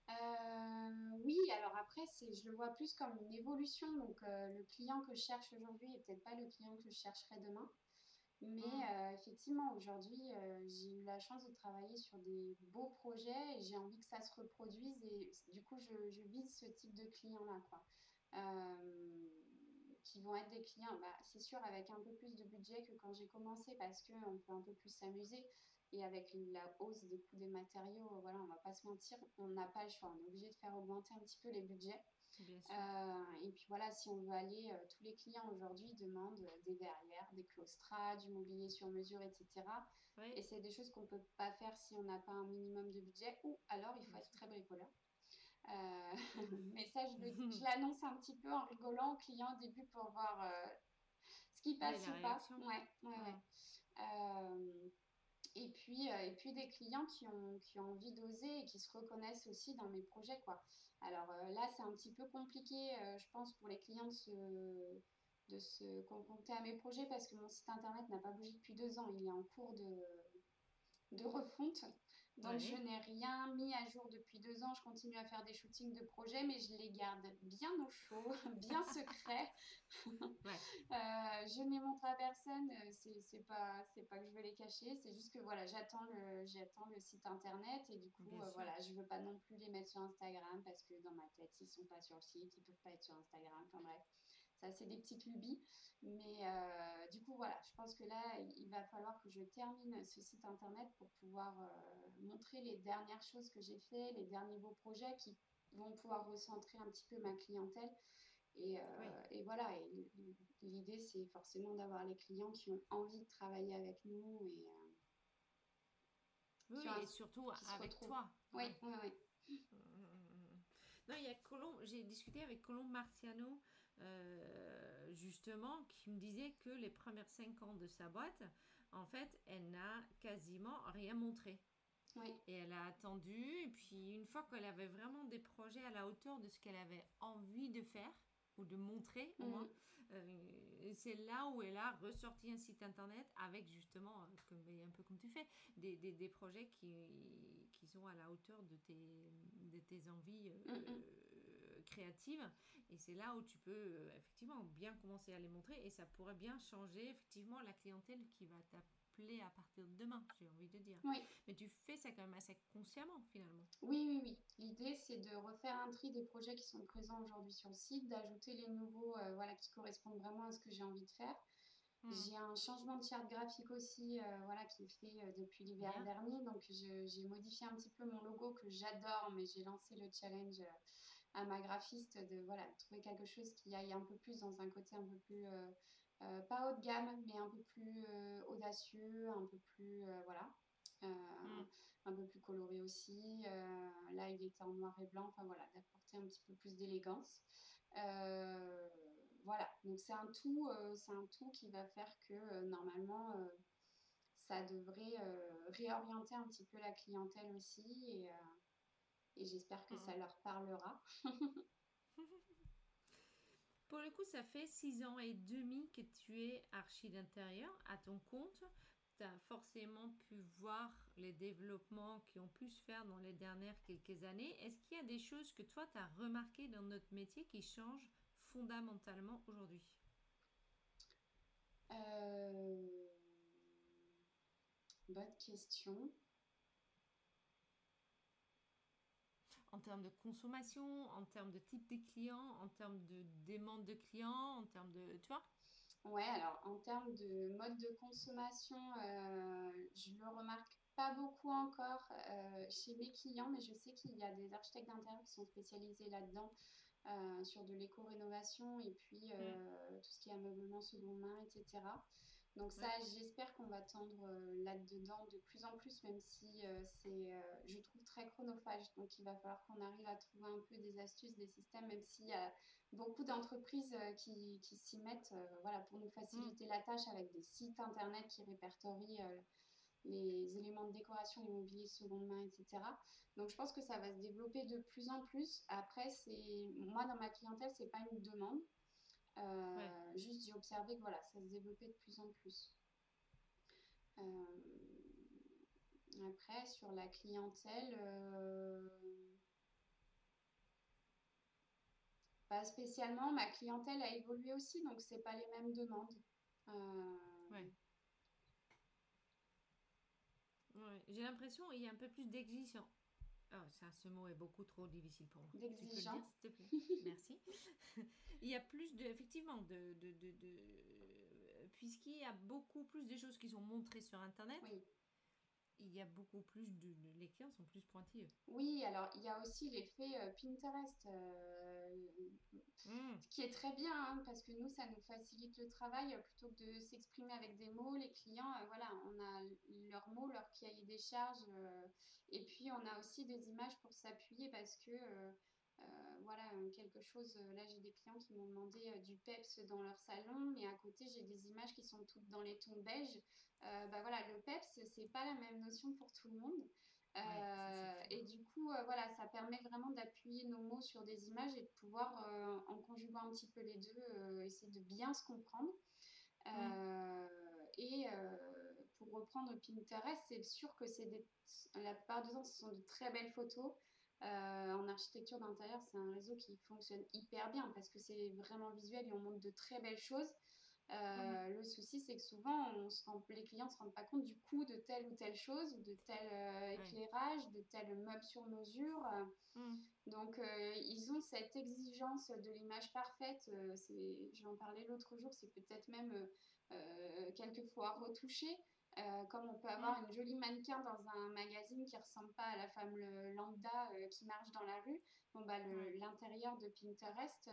[SPEAKER 2] Euh, oui, alors après, je le vois plus comme une évolution. Donc, euh, le client que je cherche aujourd'hui n'est peut-être pas le client que je chercherai demain. Mais mmh. euh, effectivement, aujourd'hui, j'ai eu la chance de travailler sur des beaux projets et j'ai envie que ça se reproduise. Et du coup, je, je vise ce type de clients-là, quoi. Qui vont être des clients, bah, c'est sûr, avec un peu plus de budget que quand j'ai commencé parce qu'on peut un peu plus s'amuser. Et avec la hausse des coûts des matériaux, voilà, on va pas se mentir, on n'a pas le choix. On est obligé de faire augmenter un petit peu les budgets. Euh, et puis voilà, si on veut aller, euh, tous les clients aujourd'hui demandent des verrières, des claustras, du mobilier sur mesure, etc. Et c'est des choses qu'on ne peut pas faire si on n'a pas un minimum de budget ou alors il faut être très bricoleur. Euh, mais ça, je l'annonce un petit peu en rigolant aux clients au début pour voir ce qui passe ou pas. Ouais, ouais, ouais. Et puis, euh, et puis des clients qui ont, qui ont envie d'oser et qui se reconnaissent aussi dans mes projets. Quoi. Alors euh, là, c'est un petit peu compliqué, euh, je pense, pour les clients de se, de se confronter à mes projets parce que mon site internet n'a pas bougé depuis deux ans. Il est en cours de, de refonte. Donc je n'ai rien mis à jour depuis deux ans. Je continue à faire des shootings de projets, mais je les garde bien au chaud, bien secrets. Euh, je ne les montre à personne. Euh, c'est pas c'est pas que je veux les cacher. C'est juste que voilà, j'attends le j'attends le site internet et du coup euh, voilà, je veux pas non plus les mettre sur Instagram parce que dans ma tête ils sont pas sur le site, ils peuvent pas être sur Instagram. Enfin bref c'est des petites lubies. Mais euh, du coup, voilà, je pense que là, il va falloir que je termine ce site internet pour pouvoir montrer les dernières choses que j'ai fait, les derniers beaux projets qui vont pouvoir recentrer un petit peu ma clientèle. Et, euh, et voilà, et l'idée, c'est forcément d'avoir les clients qui ont envie de travailler avec nous. Et,
[SPEAKER 1] oui, et surtout avec toi.
[SPEAKER 2] Oui, oui, oui. Mmh,
[SPEAKER 1] mmh, mmh, non, il y a j'ai discuté avec Colombe Marciano euh, justement, qui me disait que les premières cinq ans de sa boîte, en fait, elle n'a quasiment rien montré. Et elle a attendu, et puis une fois qu'elle avait vraiment des projets à la hauteur de ce qu'elle avait envie de faire, ou de montrer au moins, mm. euh, c'est là où elle a ressorti un site internet avec justement, euh, comme, un peu comme tu fais, des, des, des, projets qui, qui sont à la hauteur de tes, de tes envies créative. Et c'est là où tu peux euh, effectivement bien commencer à les montrer et ça pourrait bien changer effectivement la clientèle qui va t'appeler à partir de demain, j'ai envie de dire.
[SPEAKER 2] Oui.
[SPEAKER 1] Mais tu fais ça quand même assez consciemment finalement.
[SPEAKER 2] Oui, oui, oui. L'idée c'est de refaire un tri des projets qui sont présents aujourd'hui sur le site, d'ajouter les nouveaux euh, voilà, qui correspondent vraiment à ce que j'ai envie de faire. Hmm. J'ai un changement de charte graphique aussi euh, voilà, qui est fait depuis l'hiver dernier. Donc, j'ai modifié un petit peu mon logo que j'adore, mais j'ai lancé le challenge à ma graphiste de voilà, trouver quelque chose qui aille un peu plus dans un côté un peu plus, euh, euh, pas haut de gamme, mais un peu plus euh, audacieux, un peu plus, voilà, mm. un peu plus coloré aussi. là, il était en noir et blanc, enfin voilà, d'apporter un petit peu plus d'élégance. voilà, donc c'est un tout, c'est un tout qui va faire que normalement ça devrait réorienter un petit peu la clientèle aussi et, et j'espère que ça leur parlera.
[SPEAKER 1] Pour le coup, ça fait six ans et demi que tu es archi d'intérieur à ton compte. Tu as forcément pu voir les développements qui ont pu se faire dans les dernières quelques années. Est-ce qu'il y a des choses que toi, tu as remarquées dans notre métier qui changent fondamentalement aujourd'hui?
[SPEAKER 2] Euh... Bonne question.
[SPEAKER 1] En termes de consommation, en termes de type de clients, en termes de demande de clients, en termes de... Tu vois
[SPEAKER 2] Ouais, alors en termes de mode de consommation, euh, je le remarque pas beaucoup encore euh, chez mes clients, mais je sais qu'il y a des architectes d'intérieur qui sont spécialisés là-dedans, euh, sur de l'éco-rénovation et puis mm. tout ce qui est ameublement seconde main, etc. Donc ça, j'espère qu'on va tendre euh, là-dedans de plus en plus, même si euh, c'est, euh, je trouve, très chronophage. Donc il va falloir qu'on arrive à trouver un peu des astuces, des systèmes, même s'il y a beaucoup d'entreprises qui, qui s'y mettent voilà, pour nous faciliter la tâche avec des sites internet qui répertorient les éléments de décoration, immobilier seconde main, etc. Donc je pense que ça va se développer de plus en plus. Après, c'est moi dans ma clientèle, c'est pas une demande. Euh, juste j'ai observé que voilà, ça se développait de plus en plus. Euh, après, sur la clientèle, euh, pas spécialement. Ma clientèle a évolué aussi, donc c'est pas les mêmes demandes.
[SPEAKER 1] Ouais. J'ai l'impression qu'il y a un peu plus d'exigence. Oh, ça, ce mot est beaucoup trop difficile pour moi.
[SPEAKER 2] D'exigence.
[SPEAKER 1] s'il te plaît? Merci. il y a plus de, effectivement, de, de, de, de puisqu'il y a beaucoup plus de choses qui sont montrées sur Internet.
[SPEAKER 2] Oui
[SPEAKER 1] il y a beaucoup plus de, les clients sont plus pointilleux.
[SPEAKER 2] Oui, alors il y a aussi l'effet euh, Pinterest euh, mmh. qui est très bien hein, parce que nous ça nous facilite le travail euh, plutôt que de s'exprimer avec des mots. Les clients, voilà, on a leurs mots, leur cahier des charges et puis on a aussi des images pour s'appuyer parce que voilà, quelque chose. Là, j'ai des clients qui m'ont demandé du peps dans leur salon, mais à côté, j'ai des images qui sont toutes dans les tons beige. Euh, bah voilà, le PEPS, c'est pas la même notion pour tout le monde. Euh, et du coup, euh, voilà, ça permet vraiment d'appuyer nos mots sur des images et de pouvoir, en conjuguant un petit peu les deux, essayer de bien se comprendre. Et pour reprendre Pinterest, c'est sûr que c'est la plupart du temps, ce sont de très belles photos. En architecture d'intérieur, c'est un réseau qui fonctionne hyper bien parce que c'est vraiment visuel et on montre de très belles choses. Euh, le souci, c'est que souvent, on se les clients ne se rendent pas compte du coût de telle ou telle chose, de tel euh, éclairage, de tel meuble sur mesure. Mm. Donc, euh, ils ont cette exigence de l'image parfaite. J'en parlais l'autre jour, c'est peut-être même quelquefois retouché. Comme on peut avoir une jolie mannequin dans un magazine qui ressemble pas à la femme lambda qui marche dans la rue, bon, bah, l'intérieur de Pinterest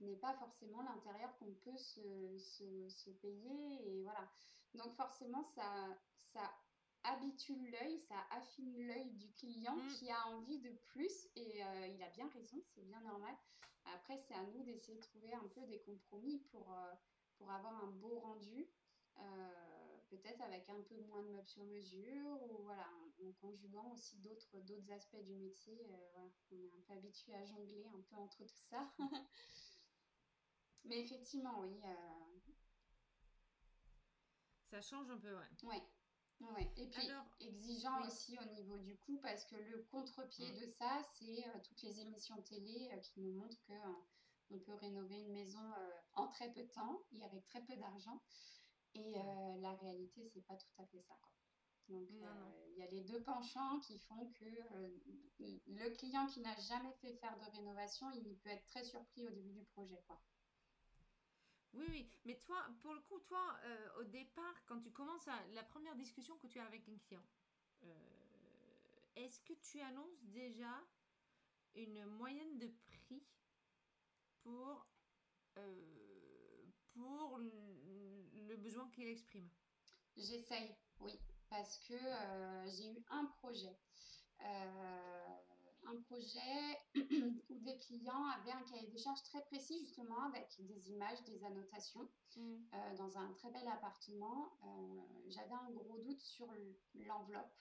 [SPEAKER 2] n'est pas forcément l'intérieur qu'on peut se, se, payer. Et voilà. Donc forcément, ça, ça habitue l'œil, ça affine l'œil du client mm. qui a envie de plus. Et euh, il a bien raison, c'est bien normal. Après, c'est à nous d'essayer de trouver un peu des compromis pour, euh, pour avoir un beau rendu. Euh, peut-être avec un peu moins de meubles sur mesure ou voilà en, conjuguant aussi d'autres d'autres aspects du métier on est un peu habitué à jongler un peu entre tout ça Mais effectivement, oui. Euh,
[SPEAKER 1] Ça change un peu, ouais.
[SPEAKER 2] Ouais. Ouais. Et puis exigeant aussi au niveau du coût parce que le contre-pied mm. de ça, c'est euh, toutes les émissions télé euh, qui nous montrent que on peut rénover une maison en très peu de temps et avec très peu d'argent. Et la réalité, c'est pas tout à fait ça. Quoi. Donc il y a les deux penchants qui font que le client qui n'a jamais fait faire de rénovation, il peut être très surpris au début du projet. Quoi.
[SPEAKER 1] Oui, oui. Mais toi, pour le coup, toi, euh, au départ, quand tu commences à, la première discussion que tu as avec un client, est-ce que tu annonces déjà une moyenne de prix pour, pour le besoin qu'il exprime
[SPEAKER 2] J'essaye, oui, parce que j'ai eu un projet un projet où des clients avaient un cahier des charges très précis, justement, avec des images, des annotations, mm. euh, dans un très bel appartement. Euh, j'avais un gros doute sur l'enveloppe.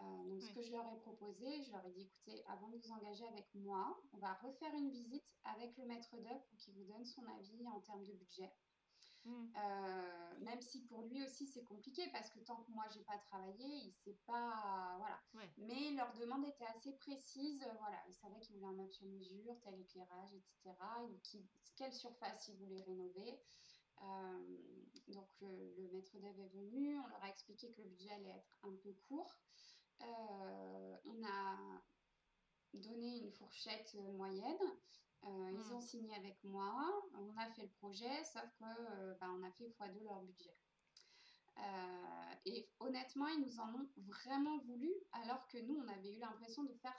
[SPEAKER 2] Euh, donc, ce que je leur ai proposé, je leur ai dit écoutez, avant de vous engager avec moi, on va refaire une visite avec le maître d'œuvre pour qu'il vous donne son avis en termes de budget. Mm. Euh, même si pour lui aussi c'est compliqué parce que tant que moi j'ai pas travaillé, il sait pas voilà. Mais leur demande était assez précise, voilà, ils savaient qu'ils voulaient un meuble sur mesure, tel éclairage, etc. Qui, quelle surface ils voulaient rénover. Euh, donc le, maître d'œuvre est venu, on leur a expliqué que le budget allait être un peu court. Euh, on a donné une fourchette moyenne. Euh, ils hmm. ont signé avec moi, on a fait le projet, sauf que euh, bah, on a fait x2 leur budget. Euh, et honnêtement, ils nous en ont vraiment voulu, alors que nous, on avait eu l'impression de faire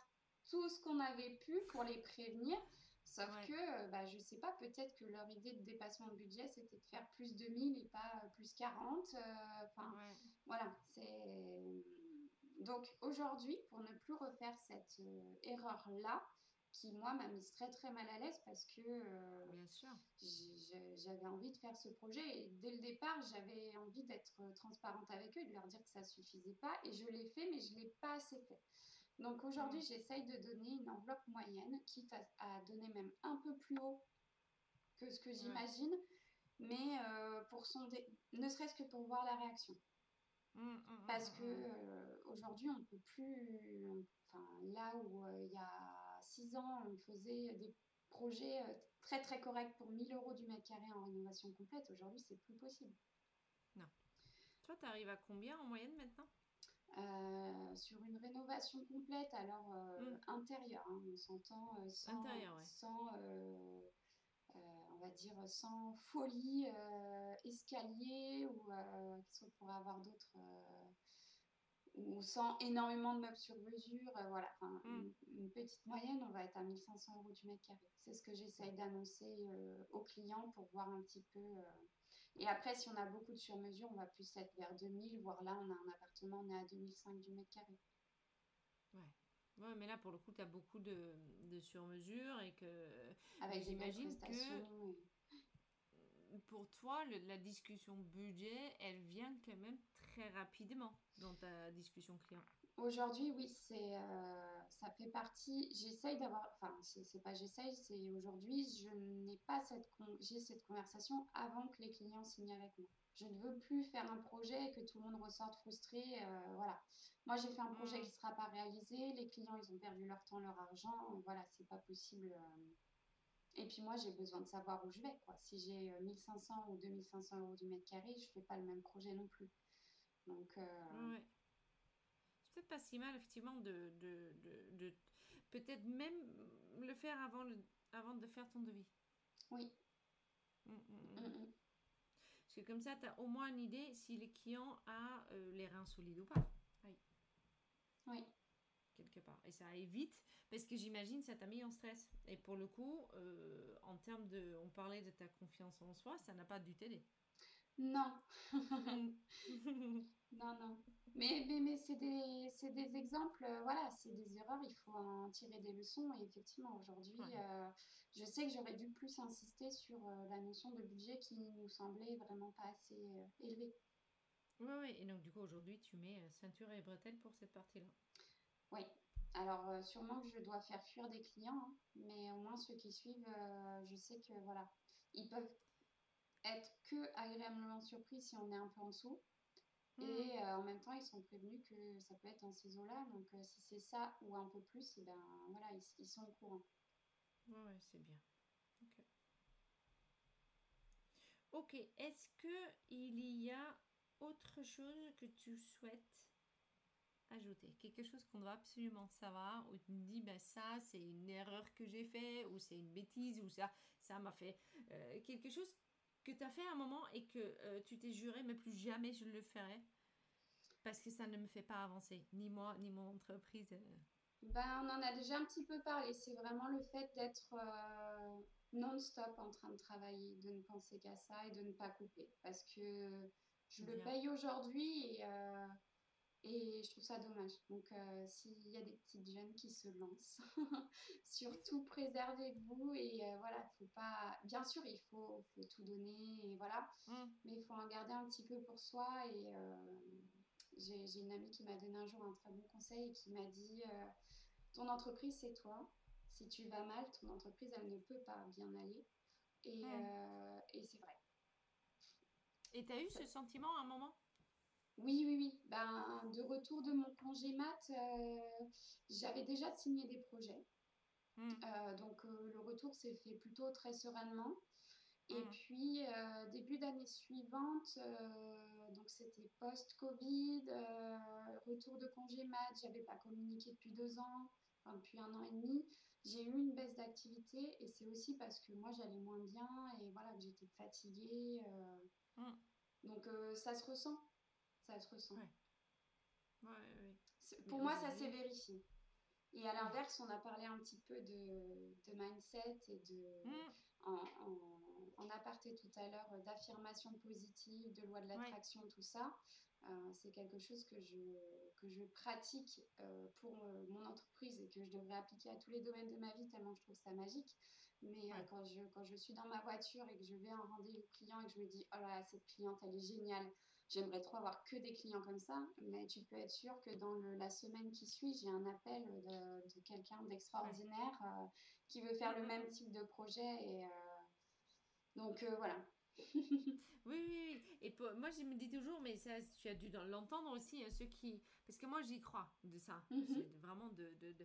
[SPEAKER 2] tout ce qu'on avait pu pour les prévenir. Sauf que, bah, je sais pas, peut-être que leur idée de dépassement de budget, c'était de faire plus de 1000 et pas plus 40. Enfin, voilà, c'est. Donc aujourd'hui, pour ne plus refaire cette erreur-là, qui moi m'a mise très très mal à l'aise parce que euh, j'avais envie de faire ce projet et dès le départ j'avais envie d'être transparente avec eux, de leur dire que ça suffisait pas et je l'ai fait mais je l'ai pas assez fait. Donc aujourd'hui j'essaye de donner une enveloppe moyenne, quitte à, donner même un peu plus haut que ce que j'imagine, mais euh, pour sonder, ne serait-ce que pour voir la réaction. Mmh, mmh, mmh, parce que euh, aujourd'hui on peut plus, enfin là où il y a six ans, on faisait des projets euh, très très corrects pour 1000 euros du mètre carré en rénovation complète. Aujourd'hui, c'est plus possible.
[SPEAKER 1] Non. Toi, tu arrives à combien en moyenne maintenant?
[SPEAKER 2] Euh, sur une rénovation complète, alors euh, hmm. intérieure, hein, on s'entend sans, sans on va dire sans folie escalier ou qu'est-ce qu'on pourrait avoir d'autres ou sans énormément de meubles sur mesure, euh, voilà, mm. une, petite moyenne, on va être à 1500 euros du mètre carré. C'est ce que j'essaye d'annoncer euh, aux clients pour voir un petit peu. Euh. Et après, si on a beaucoup de sur mesure, on va plus être vers 2000, voire là, on a un appartement, on est à 2005 du mètre carré.
[SPEAKER 1] Ouais. Ouais, mais là, pour le coup, tu as beaucoup de, de sur mesure et que.
[SPEAKER 2] Avec j'imagine que
[SPEAKER 1] pour toi, la discussion budget, elle vient quand même très rapidement dans ta discussion client.
[SPEAKER 2] Aujourd'hui, oui, c'est, euh, ça fait partie. J'essaye d'avoir, enfin, c'est, pas j'essaye, c'est aujourd'hui, je n'ai pas cette, j'ai cette conversation avant que les clients signent avec moi. Je ne veux plus faire un projet et que tout le monde ressorte frustré. Euh, voilà. Moi, j'ai fait un projet mmh. qui ne sera pas réalisé. Les clients, ils ont perdu leur temps, leur argent. Voilà, c'est pas possible. Euh, et puis moi, j'ai besoin de savoir où je vais. Quoi. Si j'ai 1500 euh, ou 2500 euros du mètre carré, je ne fais pas le même projet non plus. Donc, euh...
[SPEAKER 1] C'est peut-être pas si mal, effectivement, de, de, de, peut-être même le faire avant, le, avant de faire ton devis.
[SPEAKER 2] Oui.
[SPEAKER 1] Mmh, mmh, mmh. Parce que comme ça, tu as au moins une idée si le client a euh, les reins solides ou pas.
[SPEAKER 2] Oui. Oui
[SPEAKER 1] quelque part. Et ça évite, parce que j'imagine ça t'a mis en stress. Et pour le coup, euh, en termes de, on parlait de ta confiance en soi, ça n'a pas dû t'aider.
[SPEAKER 2] Non. non, non. Mais, mais, mais c'est des, des, exemples, euh, voilà, c'est des erreurs, il faut en tirer des leçons. Et effectivement, aujourd'hui, euh, je sais que j'aurais dû plus insister sur la notion de budget qui nous semblait vraiment pas assez élevée.
[SPEAKER 1] Oui, oui, et donc du coup, aujourd'hui, tu mets ceinture et bretelles pour cette partie-là.
[SPEAKER 2] Oui. Alors, euh, sûrement que je dois faire fuir des clients, hein, mais au moins ceux qui suivent, euh, je sais que voilà, ils peuvent être que agréablement surpris si on est un peu en dessous. Hmm. Et euh, en même temps, ils sont prévenus que ça peut être dans ces eaux-là. Donc, si c'est ça ou un peu plus, et eh ben voilà, ils, sont au courant.
[SPEAKER 1] Ouais, c'est bien. Ok. Ok. Est-ce que il y a autre chose que tu souhaites ajouter? Quelque chose qu'on doit absolument savoir, ou tu me dis, ben ça, c'est une erreur que j'ai fait, ou c'est une bêtise, ou ça, ça m'a fait euh, quelque chose que tu as fait un moment et que euh, tu t'es juré, mais plus jamais je le ferai, parce que ça ne me fait pas avancer, ni moi, ni mon entreprise. Euh.
[SPEAKER 2] Ben, on en a déjà un petit peu parlé. C'est vraiment le fait d'être non-stop en train de travailler, de ne penser qu'à ça et de ne pas couper. Parce que je le paye aujourd'hui et et je trouve ça dommage. Donc, euh, s'il y a des petites jeunes qui se lancent, surtout préservez-vous. Et euh, voilà, faut pas. Bien sûr, il faut, faut tout donner, et voilà. Mm. Mais il faut en garder un petit peu pour soi. Et euh, j'ai une amie qui m'a donné un jour un très bon conseil et qui m'a dit Ton entreprise, c'est toi. Si tu vas mal, ton entreprise, elle ne peut pas bien aller. Et, mm. et c'est vrai.
[SPEAKER 1] Et tu as eu ce sentiment à un moment?
[SPEAKER 2] Oui, oui, oui. Ben, de retour de mon congé mat, euh, j'avais déjà signé des projets. Hmm. Euh, donc euh, le retour s'est fait plutôt très sereinement. Et hmm. puis début d'année suivante, donc c'était post-Covid, retour de congé mat, j'avais pas communiqué depuis deux ans, enfin depuis un an et demi. J'ai eu une baisse d'activité et c'est aussi parce que moi j'allais moins bien et voilà que j'étais fatiguée. Hmm. Donc ça se ressent ça se ressent.
[SPEAKER 1] Ouais. Ouais,
[SPEAKER 2] Pour moi, ça s'est vérifié. Et à l'inverse, on a parlé un petit peu de, de mindset et de, mm. en, en, aparté tout à l'heure, d'affirmation positive, de loi de l'attraction, tout ça. Euh, c'est quelque chose que je, que je pratique euh, pour euh, mon entreprise et que je devrais appliquer à tous les domaines de ma vie tellement je trouve ça magique. Mais quand, je, quand je suis dans ma voiture et que je vais en rendez-vous client et que je me dis, oh là, cette cliente, elle est géniale, j'aimerais trop avoir que des clients comme ça, mais tu peux être sûr que dans la semaine qui suit, j'ai un appel de, quelqu'un d'extraordinaire qui veut faire le même type de projet. Et, donc voilà,
[SPEAKER 1] oui, oui, oui. Et moi, je me dis toujours, mais ça, tu as dû l'entendre aussi, hein, ceux qui. Parce que moi, j'y crois de ça. Mhm. Vraiment de, de,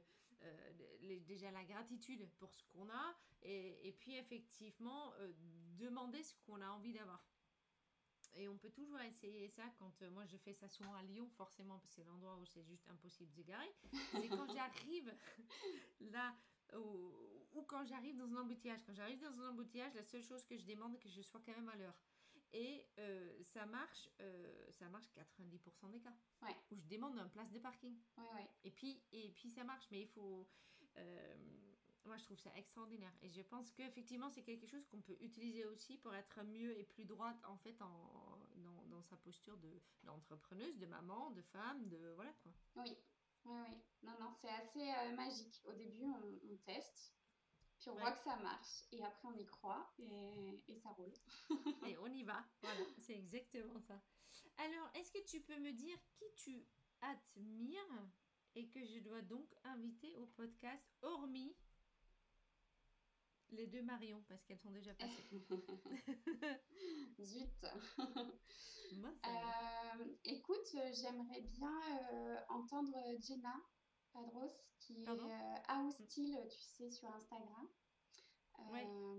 [SPEAKER 1] euh, déjà la gratitude pour ce qu'on a. Et, et, puis, effectivement, euh, demander ce qu'on a envie d'avoir. Et on peut toujours essayer ça quand euh, moi je fais ça souvent à Lyon, forcément, parce que c'est l'endroit où c'est juste impossible de garer. C'est quand j'arrive là ou, quand j'arrive dans un embouteillage. Quand j'arrive dans un embouteillage, la seule chose que je demande, c'est que je sois quand même à l'heure. Et euh, ça marche, euh, ça marche 90% des cas.
[SPEAKER 2] Ouais.
[SPEAKER 1] Où je demande une place de parking.
[SPEAKER 2] Ouais, ouais.
[SPEAKER 1] Et puis, et puis ça marche, mais il faut. Euh, moi, je trouve ça extraordinaire. Et je pense qu'effectivement, c'est quelque chose qu'on peut utiliser aussi pour être mieux et plus droite, en fait, en, dans, dans sa posture d'entrepreneuse, de, de maman, de femme, de. Voilà quoi.
[SPEAKER 2] Oui, oui, oui. Non, non, c'est assez euh, magique. Au début, on, teste, puis on voit que ça marche, et après on y croit, et, et ça roule.
[SPEAKER 1] et on y va. Voilà, c'est exactement ça. Alors, est-ce que tu peux me dire qui tu admires et que je dois donc inviter au podcast, hormis les deux Marion, parce qu'elles sont déjà passées.
[SPEAKER 2] Zut. Euh, écoute, j'aimerais bien euh, entendre Jenna Padros, qui est euh, House Style, tu sais, sur Instagram.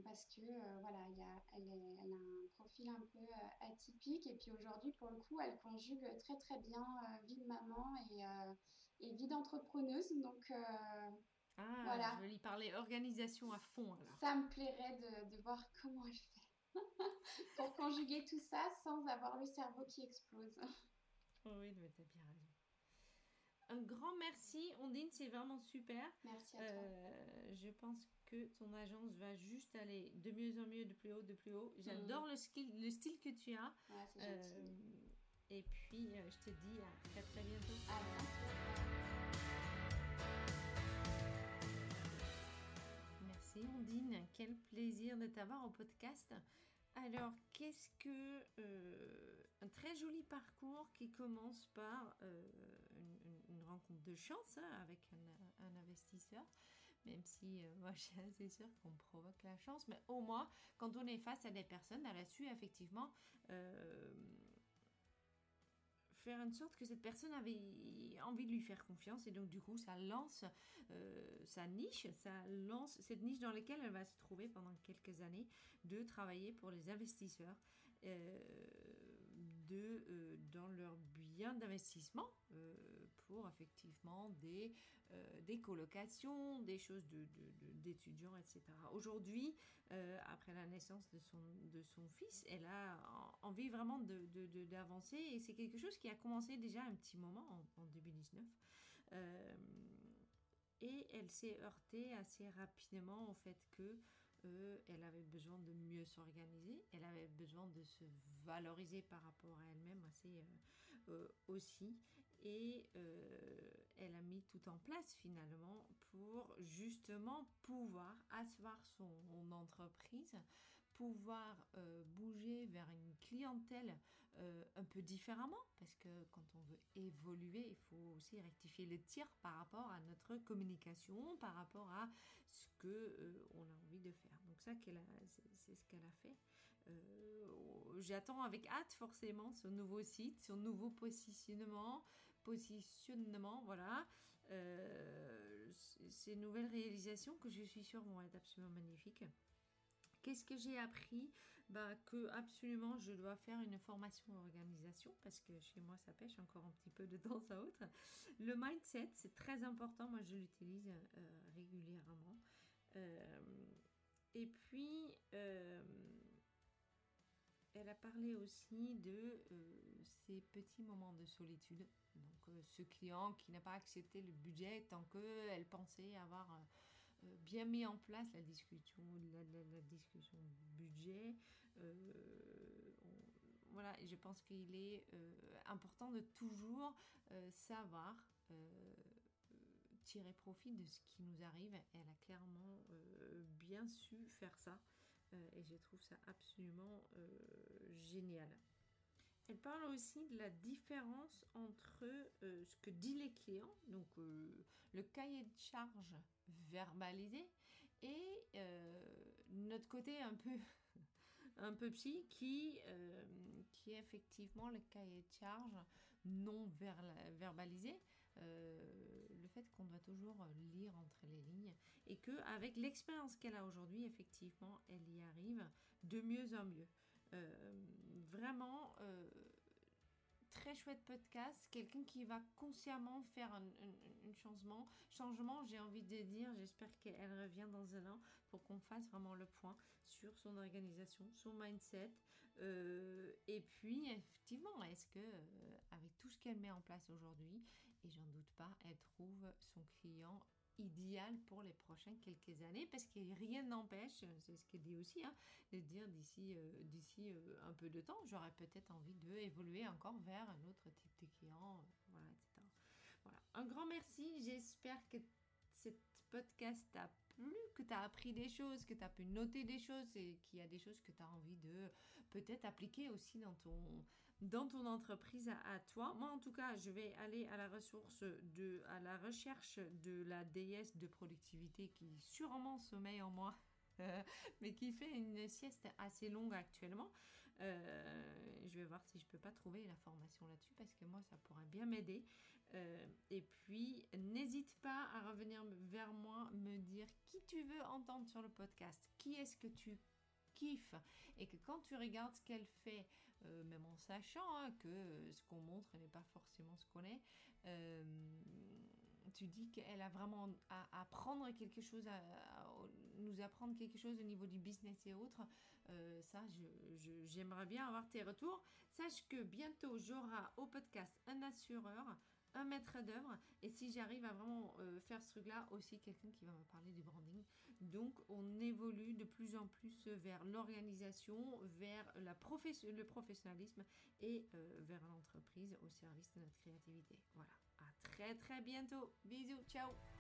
[SPEAKER 2] Parce que voilà, y a, elle, elle, a un profil un peu atypique et puis aujourd'hui, pour le coup, elle conjugue très très bien vie de maman et, et vie d'entrepreneuse. Donc
[SPEAKER 1] ah, voilà. je vais lui parler organisation à fond. Alors.
[SPEAKER 2] Ça me plairait de, de voir comment elle fait pour conjuguer tout ça sans avoir le cerveau qui explose.
[SPEAKER 1] oui, mais t'as bien raison. Un grand merci, Ondine, c'est vraiment super.
[SPEAKER 2] Merci à toi. Euh,
[SPEAKER 1] je pense que ton agence va juste aller de mieux en mieux, de plus haut, de plus haut. J'adore mm. le, style, le style que tu as.
[SPEAKER 2] Ouais, euh,
[SPEAKER 1] et puis, euh, je te dis à très très bientôt.
[SPEAKER 2] À bientôt.
[SPEAKER 1] Ondine, quel plaisir de t'avoir au podcast. Alors, qu'est-ce que euh, un très joli parcours qui commence par euh, une, rencontre de chance hein, avec un, investisseur, même si euh, moi je suis assez sûre qu'on provoque la chance, mais au moins quand on est face à des personnes, elle a su effectivement faire une sorte que cette personne avait envie de lui faire confiance et donc du coup ça lance euh, sa niche, ça lance cette niche dans laquelle elle va se trouver pendant quelques années de travailler pour les investisseurs. Euh, de, euh, dans leur bien d'investissement effectivement des, des colocations, des choses d'étudiants, de, etc. Aujourd'hui, après la naissance de son, de son fils, elle a envie vraiment d'avancer et c'est quelque chose qui a commencé déjà un petit moment en, en 2019. Et elle s'est heurtée assez rapidement au fait que euh, elle avait besoin de mieux s'organiser, elle avait besoin de se valoriser par rapport à elle-même assez euh, euh, aussi, et elle a mis tout en place finalement pour justement pouvoir asseoir son entreprise, pouvoir bouger vers une clientèle euh, un peu différemment, parce que quand on veut évoluer, il faut aussi rectifier le tir par rapport à notre communication, par rapport à ce que euh, on a envie de faire. Donc ça, c'est ce qu'elle a fait. Euh, j'attends avec hâte forcément son nouveau site, son nouveau positionnement, positionnement, voilà. ces nouvelles réalisations que je suis sûre vont être absolument magnifiques. Qu'est-ce que j'ai appris? Bah, Que absolument je dois faire une formation organisation parce que chez moi ça pêche encore un petit peu de temps à autre. Le mindset, c'est très important. Moi je l'utilise euh, régulièrement. Euh, et puis, euh, elle a parlé aussi de ces petits moments de solitude. Ce client qui n'a pas accepté le budget tant qu'elle pensait avoir bien mis en place la discussion, la, discussion budget. voilà, je pense qu'il est important de toujours savoir tirer profit de ce qui nous arrive. Elle a clairement euh, bien su faire ça euh, et je trouve ça absolument euh, génial. Elle parle aussi de la différence entre ce que disent les clients, donc le cahier de charge verbalisé, et notre côté un peu un peu psy qui, qui est effectivement le cahier de charge non verbalisé. Euh, le fait qu'on doit toujours lire entre les lignes et que avec l'expérience qu'elle a aujourd'hui, effectivement, elle y arrive de mieux en mieux. Euh, vraiment, euh, très chouette podcast, quelqu'un qui va consciemment faire un, changement. Changement, j'ai envie de dire, j'espère qu'elle revient dans un an pour qu'on fasse vraiment le point sur son organisation, son mindset. Euh, et puis, effectivement, est-ce que avec tout ce qu'elle met en place aujourd'hui, et j'en doute pas, elle trouve son client idéal pour les prochaines quelques années parce que rien n'empêche, c'est ce qu'elle dit aussi, hein, de dire d'ici euh, d'ici euh, un peu de temps, j'aurais peut-être envie de évoluer encore vers un autre type de client, euh, voilà, etc. Voilà. Un grand merci, j'espère que cette podcast t'a plu, que tu as appris des choses, que tu as pu noter des choses et qu'il y a des choses que tu as envie de peut-être appliquer aussi dans ton dans ton entreprise à, toi. Moi, en tout cas, je vais aller à la ressource de, à la recherche de la déesse de productivité qui sûrement sommeille en moi, mais qui fait une sieste assez longue actuellement. Euh, je vais voir si je peux pas trouver la formation là-dessus parce que moi, ça pourrait bien m'aider. Euh, et puis, n'hésite pas à revenir vers moi, me dire qui tu veux entendre sur le podcast, qui est-ce que tu kiffes et que quand tu regardes ce qu'elle fait, euh, même en sachant hein, que ce qu'on montre n'est pas forcément ce qu'on est, euh, tu dis qu'elle a vraiment à apprendre quelque chose, à, nous apprendre quelque chose au niveau du business et autres. Euh, ça, j'aimerais bien avoir tes retours. Sache que bientôt, j'aurai au podcast un assureur un maître d'œuvre et si j'arrive à vraiment euh, faire ce truc-là, aussi quelqu'un qui va me parler du branding. Donc on évolue de plus en plus vers l'organisation, vers la le professionnalisme et euh, vers l'entreprise au service de notre créativité. Voilà, à très très bientôt. Bisous, ciao